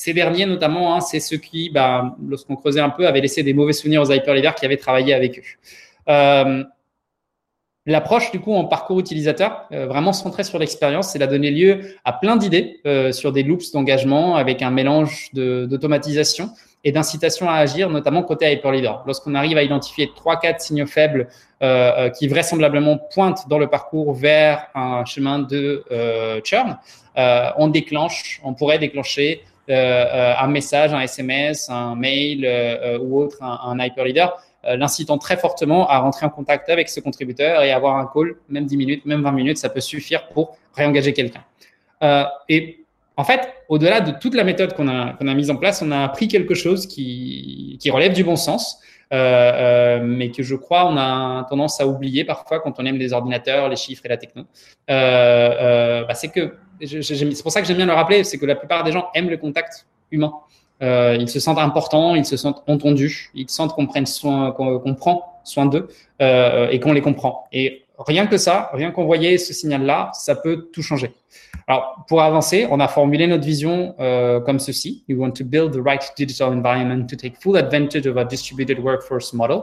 ces derniers, notamment, hein, c'est ceux qui, bah, lorsqu'on creusait un peu, avaient laissé des mauvais souvenirs aux hyper leaders qui avaient travaillé avec eux. Euh, l'approche, du coup, en parcours utilisateur, euh, vraiment centrée sur l'expérience, c'est a donné lieu à plein d'idées euh, sur des loops d'engagement avec un mélange d'automatisation et d'incitation à agir, notamment côté hyper leader. Lorsqu'on arrive à identifier trois, quatre signaux faibles qui vraisemblablement pointent dans le parcours vers un chemin de churn, on déclenche, on pourrait déclencher un message, un SMS, un mail euh, ou autre, un, un hyper leader, l'incitant très fortement à rentrer en contact avec ce contributeur et avoir un call, même 10 minutes, même 20 minutes, ça peut suffire pour réengager quelqu'un. et en fait, au-delà de toute la méthode qu'on a, mise en place, on a appris quelque chose qui, relève du bon sens, euh, mais que je crois on a tendance à oublier parfois quand on aime les ordinateurs, les chiffres et la techno. Euh, bah, c'est que c'est pour ça que j'aime bien le rappeler, c'est que la plupart des gens aiment le contact humain. Euh, ils se sentent importants, ils se sentent entendus, ils sentent qu'on prend soin d'eux euh, et qu'on les comprend. Et rien que ça, rien qu'on voyait ce signal-là, ça peut tout changer. Alors, pour avancer, on a formulé notre vision euh, comme ceci. We want to build the right digital environment to take full advantage of our distributed workforce model.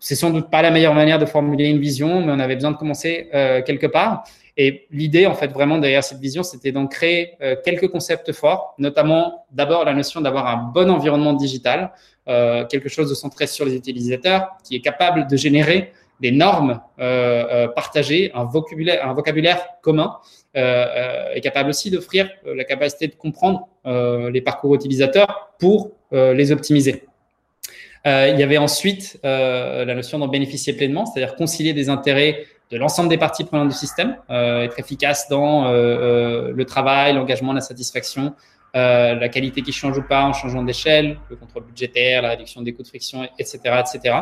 C'est sans doute pas la meilleure manière de formuler une vision, mais on avait besoin de commencer quelque part. Et l'idée, en fait, vraiment derrière cette vision, c'était d'en créer euh, quelques concepts forts, notamment d'abord la notion d'avoir un bon environnement digital, euh, quelque chose de centré sur les utilisateurs, qui est capable de générer des normes euh, partagées, un vocabulaire, un vocabulaire commun, est capable aussi d'offrir la capacité de comprendre les parcours utilisateurs pour les optimiser. il y avait ensuite la notion d'en bénéficier pleinement, c'est-à-dire concilier des intérêts de l'ensemble des parties prenantes du système, euh, être efficace dans euh, euh, le travail, l'engagement, la satisfaction, la qualité qui change ou pas en changeant d'échelle, le contrôle budgétaire, la réduction des coûts de friction, etc., etc.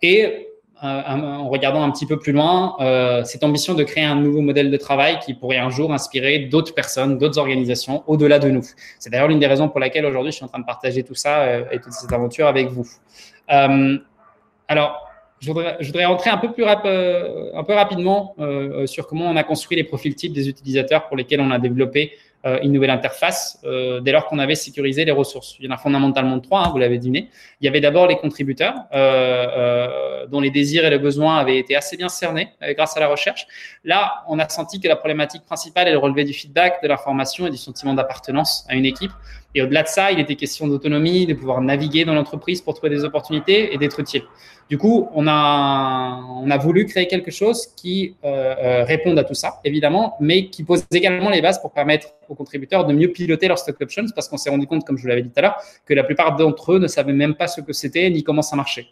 Et en regardant un petit peu plus loin, cette ambition de créer un nouveau modèle de travail qui pourrait un jour inspirer d'autres personnes, d'autres organisations au-delà de nous. C'est d'ailleurs l'une des raisons pour laquelle aujourd'hui je suis en train de partager tout ça et toute cette aventure avec vous. alors, je voudrais, je rentrer un peu, plus peu rapidement sur comment on a construit les profils types des utilisateurs pour lesquels on a développé euh, une nouvelle interface euh, dès lors qu'on avait sécurisé les ressources. Il y en a fondamentalement trois, hein, vous l'avez deviné. Il y avait d'abord les contributeurs euh, dont les désirs et les besoins avaient été assez bien cernés grâce à la recherche. Là, on a senti que la problématique principale est le relevé du feedback, de l'information et du sentiment d'appartenance à une équipe. Et au-delà de ça, il était question d'autonomie, de pouvoir naviguer dans l'entreprise pour trouver des opportunités et d'être utile. Du coup, on a, on a voulu créer quelque chose qui euh, euh, réponde à tout ça, évidemment, mais qui pose également les bases pour permettre aux contributeurs de mieux piloter leurs stock options, parce qu'on s'est rendu compte, comme je vous l'avais dit tout à l'heure, que la plupart d'entre eux ne savaient même pas ce que c'était ni comment ça marchait.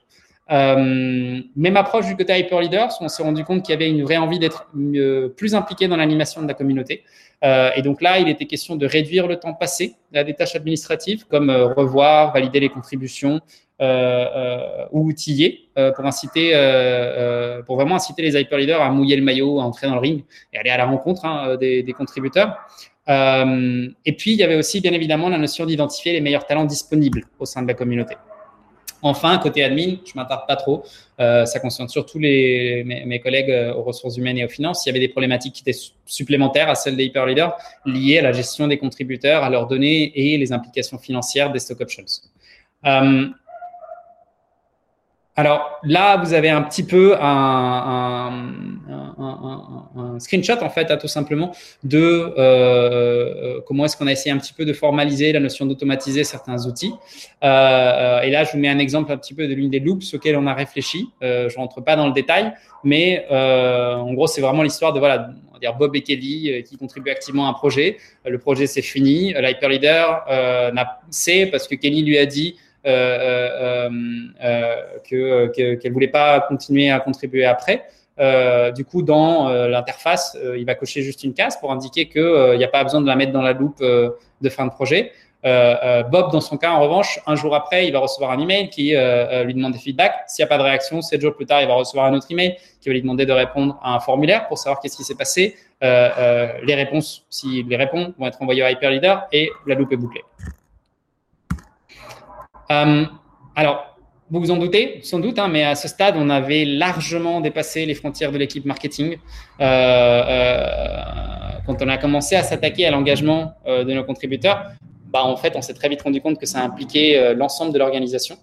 Euh, même approche du côté Hyper Leaders, on s'est rendu compte qu'il y avait une vraie envie d'être euh, plus impliqué dans l'animation de la communauté. Euh, et donc là, il était question de réduire le temps passé à des tâches administratives comme euh, revoir, valider les contributions euh, ou outiller pour inciter, pour vraiment inciter les Hyper Leaders à mouiller le maillot, à entrer dans le ring et aller à la rencontre hein, des, des, contributeurs. et puis, il y avait aussi, bien évidemment, la notion d'identifier les meilleurs talents disponibles au sein de la communauté. Enfin, côté admin, je m'attarde pas trop. Euh, ça concerne surtout mes, collègues euh, aux ressources humaines et aux finances. Il y avait des problématiques qui étaient supplémentaires à celles des hyper leaders liées à la gestion des contributeurs, à leurs données et les implications financières des stock options. Euh, alors là, vous avez un petit peu un, screenshot en fait, tout simplement de euh, euh, comment est-ce qu'on a essayé un petit peu de formaliser la notion d'automatiser certains outils. Euh, et là, je vous mets un exemple un petit peu de l'une des loops auxquelles on a réfléchi. je rentre pas dans le détail, mais en gros, c'est vraiment l'histoire de voilà, on va dire Bob et Kelly qui contribuent activement à un projet. Le projet c'est fini. L'hyperleader sait parce que Kelly lui a dit euh, euh, euh, que qu'elle voulait pas continuer à contribuer après. du coup, dans l'interface, il va cocher juste une case pour indiquer qu'il n'y a pas besoin de la mettre dans la loupe de fin de projet. Bob, dans son cas, en revanche, un jour après, il va recevoir un email qui lui demande des feedbacks. S'il n'y a pas de réaction, sept jours plus tard, il va recevoir un autre email qui va lui demander de répondre à un formulaire pour savoir qu'est-ce qui s'est passé. les réponses, s'il les répond, vont être envoyées à Hyperleader et la loupe est bouclée. Euh, alors, vous vous en doutez, sans doute, hein, mais à ce stade, on avait largement dépassé les frontières de l'équipe marketing. Euh, euh, quand on a commencé à s'attaquer à l'engagement de nos contributeurs, bah, en fait, on s'est très vite rendu compte que ça impliquait l'ensemble de l'organisation.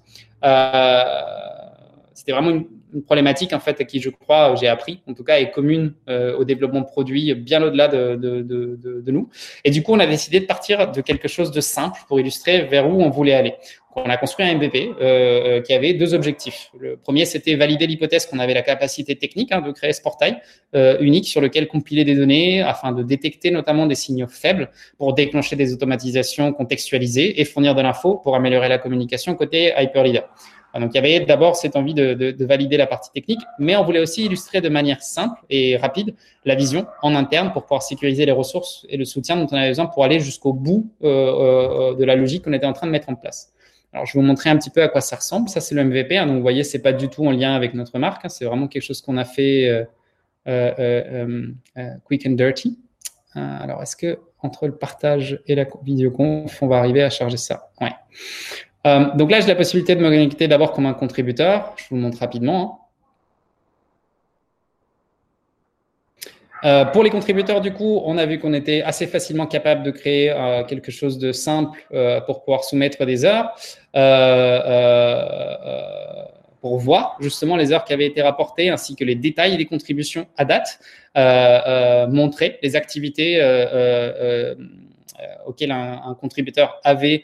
C'était vraiment une, problématique, en fait, à qui je crois, j'ai appris, en tout cas, est commune au développement de produits bien au-delà de, de, de, de, nous. Et du coup, on a décidé de partir de quelque chose de simple pour illustrer vers où on voulait aller on a construit un MVP euh, euh, qui avait deux objectifs. Le premier, c'était valider l'hypothèse qu'on avait la capacité technique hein, de créer ce portail euh, unique sur lequel compiler des données afin de détecter notamment des signaux faibles pour déclencher des automatisations contextualisées et fournir de l'info pour améliorer la communication côté Hyperleader. Donc, il y avait d'abord cette envie de, de, de, valider la partie technique, mais on voulait aussi illustrer de manière simple et rapide la vision en interne pour pouvoir sécuriser les ressources et le soutien dont on avait besoin pour aller jusqu'au bout euh, euh, de la logique qu'on était en train de mettre en place. Alors, je vais vous montrer un petit peu à quoi ça ressemble. Ça, c'est le MVP. Hein. donc, vous voyez, c'est pas du tout en lien avec notre marque. Hein. c'est vraiment quelque chose qu'on a fait euh, quick and dirty. alors, est-ce que entre le partage et la vidéoconf, on va arriver à charger ça? Ouais. Donc là, j'ai la possibilité de me connecter d'abord comme un contributeur. Je vous montre rapidement. Hein. Euh, pour les contributeurs, du coup, on a vu qu'on était assez facilement capable de créer euh, quelque chose de simple euh, pour pouvoir soumettre des heures, pour voir justement les heures qui avaient été rapportées, ainsi que les détails des contributions à date, montrer les activités auxquelles un, contributeur avait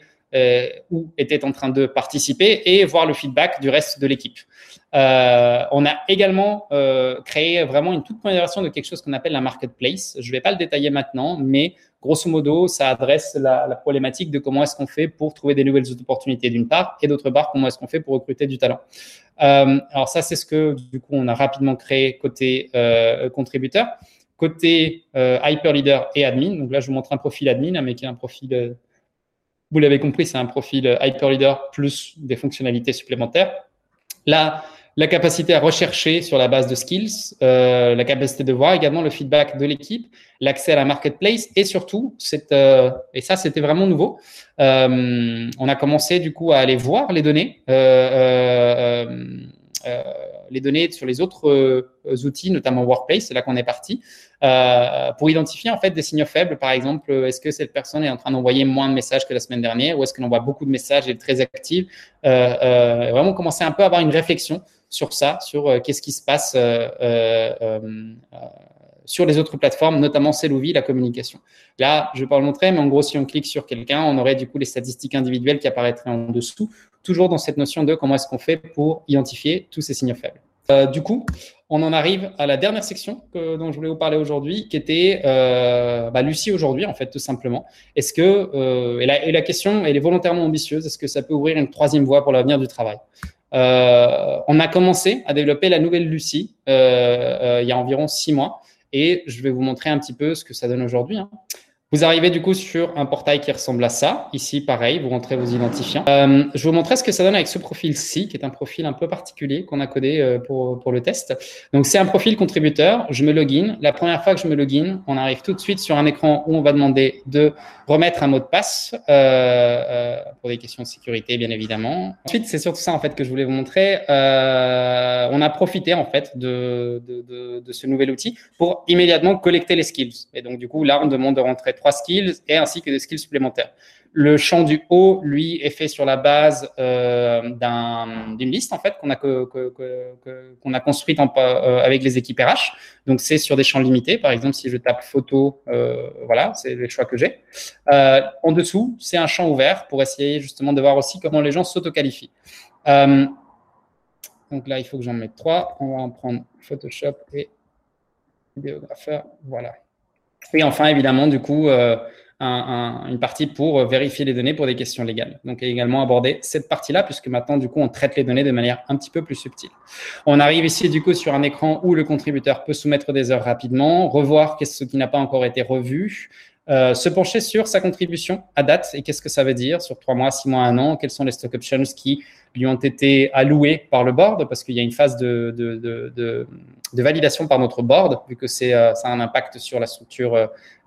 ou était en train de participer et voir le feedback du reste de l'équipe. Euh, on a également euh, créé vraiment une toute première version de quelque chose qu'on appelle la marketplace. Je ne vais pas le détailler maintenant, mais grosso modo, ça adresse la, problématique de comment est-ce qu'on fait pour trouver des nouvelles opportunités d'une part, et d'autre part, comment est-ce qu'on fait pour recruter du talent. Euh, alors ça, c'est ce que du coup on a rapidement créé côté euh, contributeur, côté euh, hyper leader et admin. Donc là, je vous montre un profil admin, mais qui est un profil euh, vous l'avez compris, c'est un profil hyper leader plus des fonctionnalités supplémentaires. Là, la capacité à rechercher sur la base de skills, euh, la capacité de voir également le feedback de l'équipe, l'accès à la marketplace et surtout, euh, et ça c'était vraiment nouveau, euh, on a commencé du coup à aller voir les données, les données sur les autres outils, notamment Workplace, c'est là qu'on est parti, pour identifier en fait des signaux faibles. Par exemple, est-ce que cette personne est en train d'envoyer moins de messages que la semaine dernière ou est-ce qu'elle envoie beaucoup de messages et est très active Vraiment commencer un peu à avoir une réflexion sur ça, sur euh, qu'est-ce qui se passe euh, euh, sur les autres plateformes, notamment Celovi, la communication. Là, je ne vais pas le montrer, mais en gros, si on clique sur quelqu'un, on aurait du coup les statistiques individuelles qui apparaîtraient en dessous, toujours dans cette notion de comment est-ce qu'on fait pour identifier tous ces signaux faibles. du coup, on en arrive à la dernière section dont je voulais vous parler aujourd'hui, qui était bah, Lucie aujourd'hui, en fait, tout simplement. Est-ce que, et la, et, la, question, elle est volontairement ambitieuse, est-ce que ça peut ouvrir une troisième voie pour l'avenir du travail? Euh, on a commencé à développer la nouvelle Lucie euh, euh, il y a environ six mois et je vais vous montrer un petit peu ce que ça donne aujourd'hui. Hein. Vous arrivez du coup sur un portail qui ressemble à ça. Ici, pareil, vous rentrez vos identifiants. Euh, je vous montrer ce que ça donne avec ce profil-ci, qui est un profil un peu particulier qu'on a codé euh, pour, le test. Donc, c'est un profil contributeur. Je me login. La première fois que je me login, on arrive tout de suite sur un écran où on va demander de remettre un mot de passe euh, pour des questions de sécurité, bien évidemment. Ensuite, c'est surtout ça en fait que je voulais vous montrer. on a profité en fait de, de, de, de ce nouvel outil pour immédiatement collecter les skills. Et donc, du coup, là, on demande de rentrer trois skills et ainsi que des skills supplémentaires. Le champ du haut, lui, est fait sur la base euh, d'une liste en fait qu'on a construite euh, avec les équipes RH. Donc c'est sur des champs limités. Par exemple, si je tape photo, euh, voilà, c'est le choix que j'ai. en dessous, c'est un champ ouvert pour essayer justement de voir aussi comment les gens s'auto-qualifient. donc là, il faut que j'en mette trois. On va en prendre Photoshop et vidéographeur. Voilà. Et enfin, évidemment, du coup, euh, une partie pour vérifier les données pour des questions légales. Donc, également aborder cette partie-là, puisque maintenant, du coup, on traite les données de manière un petit peu plus subtile. On arrive ici, du coup, sur un écran où le contributeur peut soumettre des heures rapidement, revoir ce qui n'a pas encore été revu, euh, se pencher sur sa contribution à date et qu'est-ce que ça veut dire sur trois mois, six mois, un an, quels sont les stock options qui lui ont été alloués par le board, parce qu'il y a une phase de, validation par notre board, vu que c'est euh, ça a un impact sur la structure euh,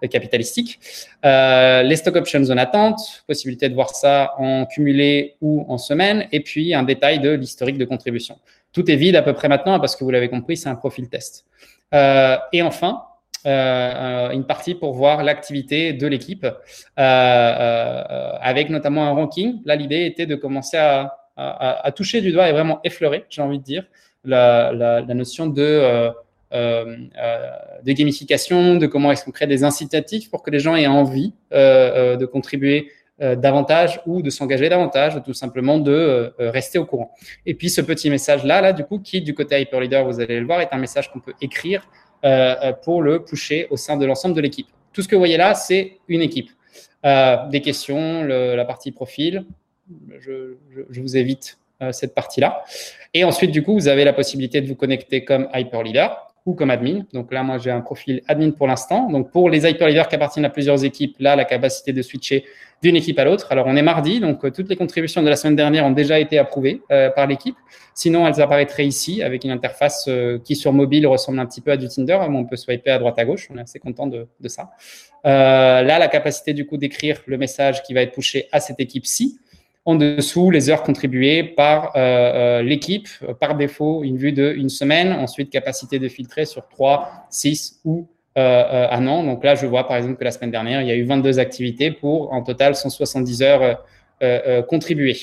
capitalistique. Euh, les stock options en attente, possibilité de voir ça en cumulé ou en semaine, et puis un détail de l'historique de contribution. Tout est vide à peu près maintenant, parce que vous l'avez compris, c'est un profil test. et enfin, une partie pour voir l'activité de l'équipe, avec notamment un ranking. Là, l'idée était de commencer à, à, à, toucher du doigt et vraiment effleurer, j'ai envie de dire, la, notion de, euh, euh, de gamification, de comment est-ce qu'on crée des incitatifs pour que les gens aient envie de contribuer davantage ou de s'engager davantage, ou tout simplement de rester au courant. Et puis ce petit message-là, là, du coup, qui du côté Hyperleader, vous allez le voir, est un message qu'on peut écrire euh, pour le pusher au sein de l'ensemble de l'équipe. Tout ce que vous voyez là, c'est une équipe. Euh, des questions, la partie profil, je, je, vous évite euh, cette partie-là. Et ensuite, du coup, vous avez la possibilité de vous connecter comme Hyperleader ou comme admin. Donc là, moi, j'ai un profil admin pour l'instant. Donc pour les hyperleaders qui appartiennent à plusieurs équipes, là, la capacité de switcher d'une équipe à l'autre. Alors on est mardi, donc euh, toutes les contributions de la semaine dernière ont déjà été approuvées euh, par l'équipe. Sinon, elles apparaîtraient ici avec une interface euh, qui sur mobile ressemble un petit peu à du Tinder, où on peut swiper à droite à gauche. On est assez content de, de ça. là, la capacité du coup d'écrire le message qui va être poussé à cette équipe-ci en dessous les heures contribuées par euh, euh, l'équipe, par défaut une vue de une semaine, ensuite capacité de filtrer sur 3, 6 ou euh, un an. Donc là, je vois par exemple que la semaine dernière, il y a eu 22 activités pour en total 170 heures contribuées.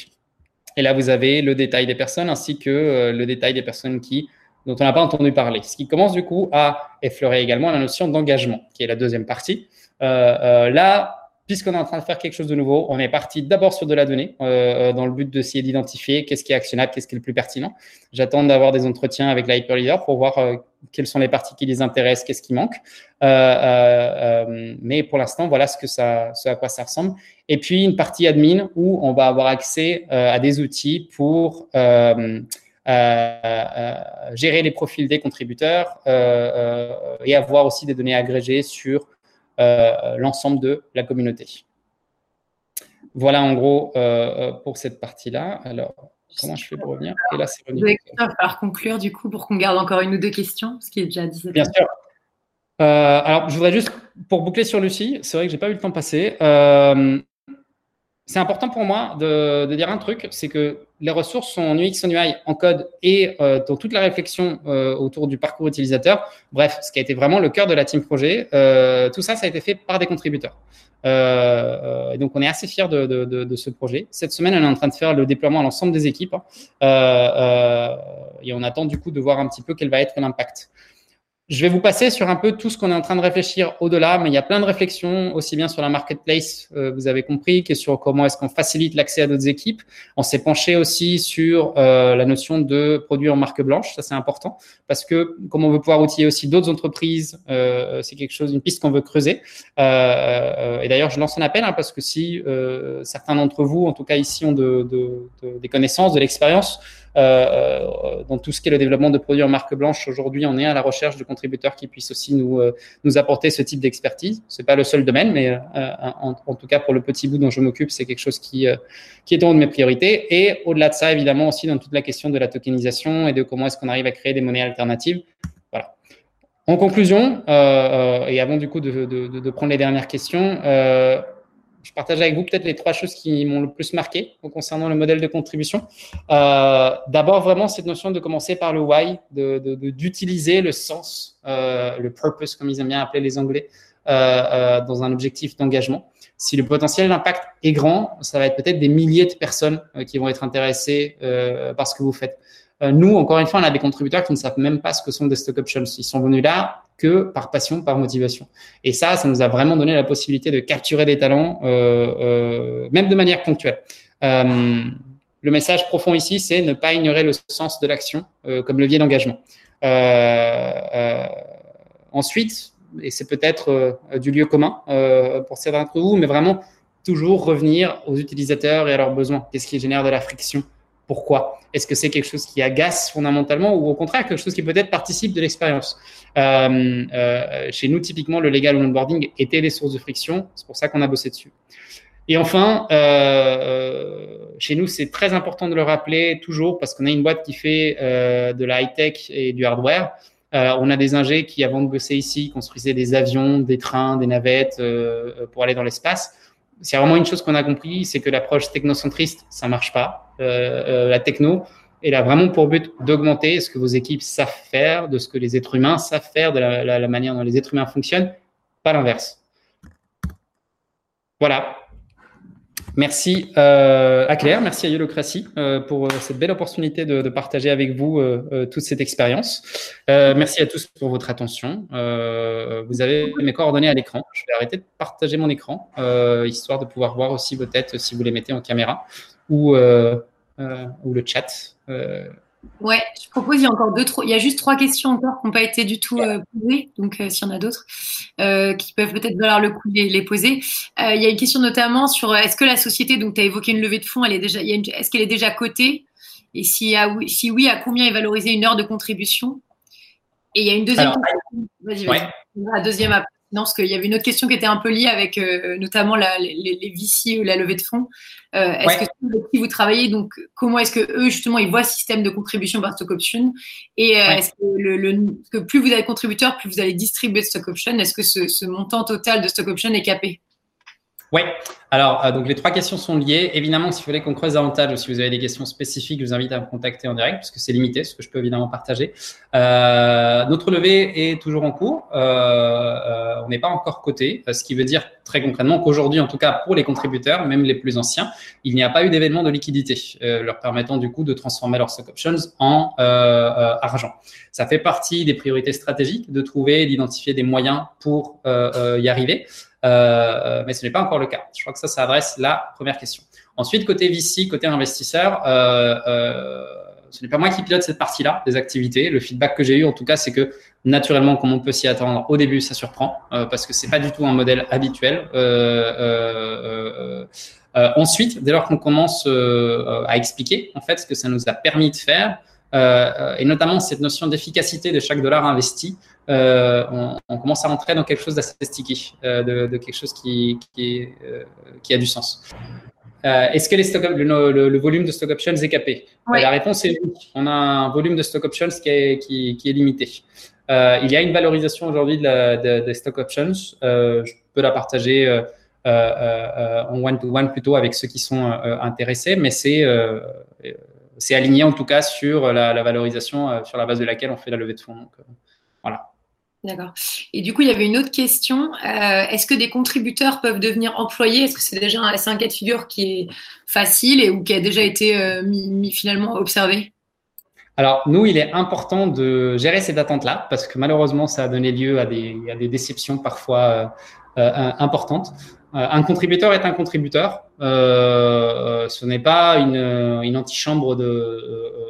Et là, vous avez le détail des personnes ainsi que le détail des personnes qui dont on n'a pas entendu parler. Ce qui commence du coup à effleurer également la notion d'engagement, qui est la deuxième partie. là, puisqu'on est en train de faire quelque chose de nouveau, on est parti d'abord sur de la donnée euh, euh dans le but d'essayer d'identifier qu'est-ce qui est actionnable, qu'est-ce qui est le plus pertinent. J'attends d'avoir des entretiens avec l'hyperleader pour voir euh, quelles sont les parties qui les intéressent, qu'est-ce qui manque. Mais pour l'instant, voilà ça, ce à quoi ça ressemble. Et puis une partie admin où on va avoir accès à des outils pour gérer les profils des contributeurs et avoir aussi des données agrégées sur l'ensemble de la communauté. Voilà en gros pour cette partie-là. Alors, comment je fais pour revenir? Et là, c'est revenu. Il va falloir conclure du coup pour qu'on garde encore une ou deux questions, ce qui est déjà 17 Bien sûr. alors, je voudrais juste, pour boucler sur Lucie, c'est vrai que j'ai pas eu le temps de passer. Euh, c'est important pour moi de, dire un truc, c'est que les ressources sont en UX, en UI, en code et euh, dans toute la réflexion euh, autour du parcours utilisateur. Bref, ce qui a été vraiment le cœur de la team projet, euh, tout ça, ça a été fait par des contributeurs. Et donc, on est assez fiers de, ce projet. Cette semaine, on est en train de faire le déploiement à l'ensemble des équipes hein. et on attend du coup de voir un petit peu quel va être l'impact. Je vais vous passer sur un peu tout ce qu'on est en train de réfléchir au-delà, mais il y a plein de réflexions, aussi bien sur la marketplace, euh, vous avez compris, que sur comment est-ce qu'on facilite l'accès à d'autres équipes. On s'est penché aussi sur euh, la notion de produits en marque blanche, ça c'est important, parce que comme on veut pouvoir outiller aussi d'autres entreprises, euh, c'est quelque chose, une piste qu'on veut creuser. et d'ailleurs, je lance un appel, hein, parce que si certains d'entre vous, en tout cas ici, ont de, de, de, des connaissances, de l'expérience, dans tout ce qui est le développement de produits en marque blanche. Aujourd'hui, on est à la recherche de contributeurs qui puissent aussi nous, euh, apporter ce type d'expertise. C'est pas le seul domaine, mais en, tout cas pour le petit bout dont je m'occupe, c'est quelque chose qui, est en haut de mes priorités. Et au-delà de ça, évidemment aussi dans toute la question de la tokenisation et de comment est-ce qu'on arrive à créer des monnaies alternatives. Voilà. En conclusion, euh, et avant du coup de, prendre les dernières questions, euh, je partage avec vous peut-être les trois choses qui m'ont le plus marqué concernant le modèle de contribution. Euh, D'abord, vraiment, cette notion de commencer par le why, d'utiliser le sens, euh, le purpose, comme ils aiment bien appeler les Anglais, euh, dans un objectif d'engagement. Si le potentiel d'impact est grand, ça va être peut-être des milliers de personnes qui vont être intéressées par ce que vous faites. Nous, encore une fois, on a des contributeurs qui ne savent même pas ce que sont des stock options. Ils sont venus là que par passion, par motivation. Et ça, ça nous a vraiment donné la possibilité de capturer des talents, euh, euh, même de manière ponctuelle. Euh, le message profond ici, c'est ne pas ignorer le sens de l'action comme levier d'engagement. Ensuite, et c'est peut-être du lieu commun pour certains d'entre vous, mais vraiment toujours revenir aux utilisateurs et à leurs besoins. Qu'est-ce qui génère de la friction? Pourquoi? Est-ce que c'est quelque chose qui agace fondamentalement ou au contraire quelque chose qui peut-être participe de l'expérience? Chez nous, typiquement, le legal onboarding était des sources de friction. C'est pour ça qu'on a bossé dessus. Et enfin, euh, chez nous, c'est très important de le rappeler toujours parce qu'on a une boîte qui fait de la high-tech et du hardware. on a des ingés qui, avant de bosser ici, construisaient des avions, des trains, des navettes pour aller dans l'espace c'est vraiment une chose qu'on a compris, c'est que l'approche technocentriste, ça marche pas. Euh, euh, la techno, elle a vraiment pour but d'augmenter ce que vos équipes savent faire, de ce que les êtres humains savent faire, de la, manière dont les êtres humains fonctionnent, pas l'inverse. Voilà. Merci euh, à Claire, merci à Yolocratie euh, pour euh, cette belle opportunité de, partager avec vous toute cette expérience. Merci à tous pour votre attention. vous avez mes coordonnées à l'écran. Je vais arrêter de partager mon écran, histoire de pouvoir voir aussi vos têtes si vous les mettez en caméra ou, ou le chat. Ouais, je propose, il y a encore deux, trois, il y a juste trois questions encore qui n'ont pas été du tout euh, posées, donc euh, s'il y en a d'autres euh, qui peuvent peut-être valoir le coup de les, les poser. Euh, il y a une question notamment sur est-ce que la société, donc tu as évoqué une levée de fonds, elle est déjà, est-ce qu'elle est déjà cotée? Et si, ah, oui, si oui, à combien est valorisée une heure de contribution? Et il y a une deuxième question. Vas-y, vas-y. Ouais. La deuxième après. Non, parce qu'il y avait une autre question qui était un peu liée avec euh, notamment la, les, les VC ou la levée de fonds. Euh, est-ce ouais. que qui vous travaillez, donc comment est-ce que eux justement ils voient ce système de contribution par stock option? Et euh, ouais. est-ce que, le, le, que plus vous avez contributeurs, plus vous allez distribuer de stock option Est-ce que ce, ce montant total de stock option est capé? Oui, alors euh, donc les trois questions sont liées. Évidemment, si vous voulez qu'on creuse davantage ou si vous avez des questions spécifiques, je vous invite à me contacter en direct parce que c'est limité, ce que je peux évidemment partager. Euh, notre levée est toujours en cours. Euh, euh on n'est pas encore coté, ce qui veut dire très concrètement qu'aujourd'hui, en tout cas pour les contributeurs, même les plus anciens, il n'y a pas eu d'événement de liquidité euh, leur permettant du coup de transformer leurs stock options en euh, argent. Ça fait partie des priorités stratégiques de trouver, d'identifier des moyens pour y arriver. Euh, mais ce n'est pas encore le cas. Je crois que ça, ça adresse la première question. Ensuite, côté VC, côté investisseur, euh, euh, ce n'est pas moi qui pilote cette partie-là des activités. Le feedback que j'ai eu, en tout cas, c'est que naturellement, comme on peut s'y attendre, au début, ça surprend euh, parce que c'est pas du tout un modèle habituel. Ensuite, dès lors qu'on commence à expliquer en fait ce que ça nous a permis de faire, et notamment cette notion d'efficacité de chaque dollar investi, euh, on, on, commence à rentrer dans quelque chose d'assez sticky, euh, de, de, quelque chose qui, qui, euh, qui, a du sens. Est-ce que les stock, le, volume de stock options est capé? La réponse est oui. On a un volume de stock options qui est, qui, est limité. il y a une valorisation aujourd'hui de des stock options. je peux la partager en one-to-one plutôt avec ceux qui sont intéressés, mais c'est aligné en tout cas sur la, valorisation sur la base de laquelle on fait la levée de fonds. Donc, voilà. D'accord. Et du coup, il y avait une autre question. Euh, est-ce que des contributeurs peuvent devenir employés? Est-ce que c'est déjà un, cas de figure qui est facile et ou qui a déjà été euh, mis, finalement observé? Alors, nous, il est important de gérer cette attente-là parce que malheureusement, ça a donné lieu à des, déceptions parfois euh, importantes. un contributeur est un contributeur. ce n'est pas une, antichambre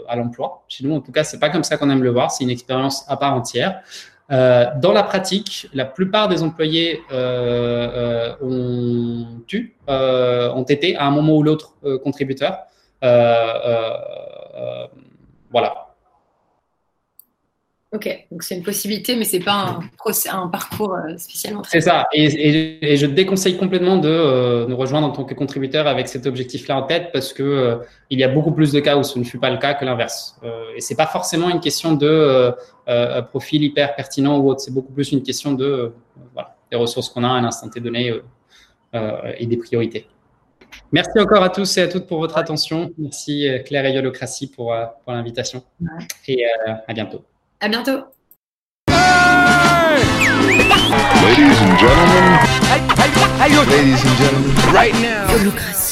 à l'emploi. Chez nous, en tout cas, c'est pas comme ça qu'on aime le voir. C'est une expérience à part entière. Euh, dans la pratique, la plupart des employés euh, euh, ont, eu, ont été à un moment ou l'autre contributeurs. voilà. Ok, donc c'est une possibilité, mais c'est pas un, un parcours euh, spécialement. C'est ça, et, je déconseille complètement de euh, nous rejoindre en tant que contributeur avec cet objectif-là en tête parce que euh, il y a beaucoup plus de cas où ce ne fut pas le cas que l'inverse. et c'est pas forcément une question de profil hyper pertinent ou autre, c'est beaucoup plus une question de voilà, des ressources qu'on a à un instant T donné et des priorités. Merci encore à tous et à toutes pour votre attention. Merci Claire et Yolocratie pour, pour l'invitation. Et à bientôt. À bientôt. Ladies and gentlemen. Ladies and gentlemen. Right now.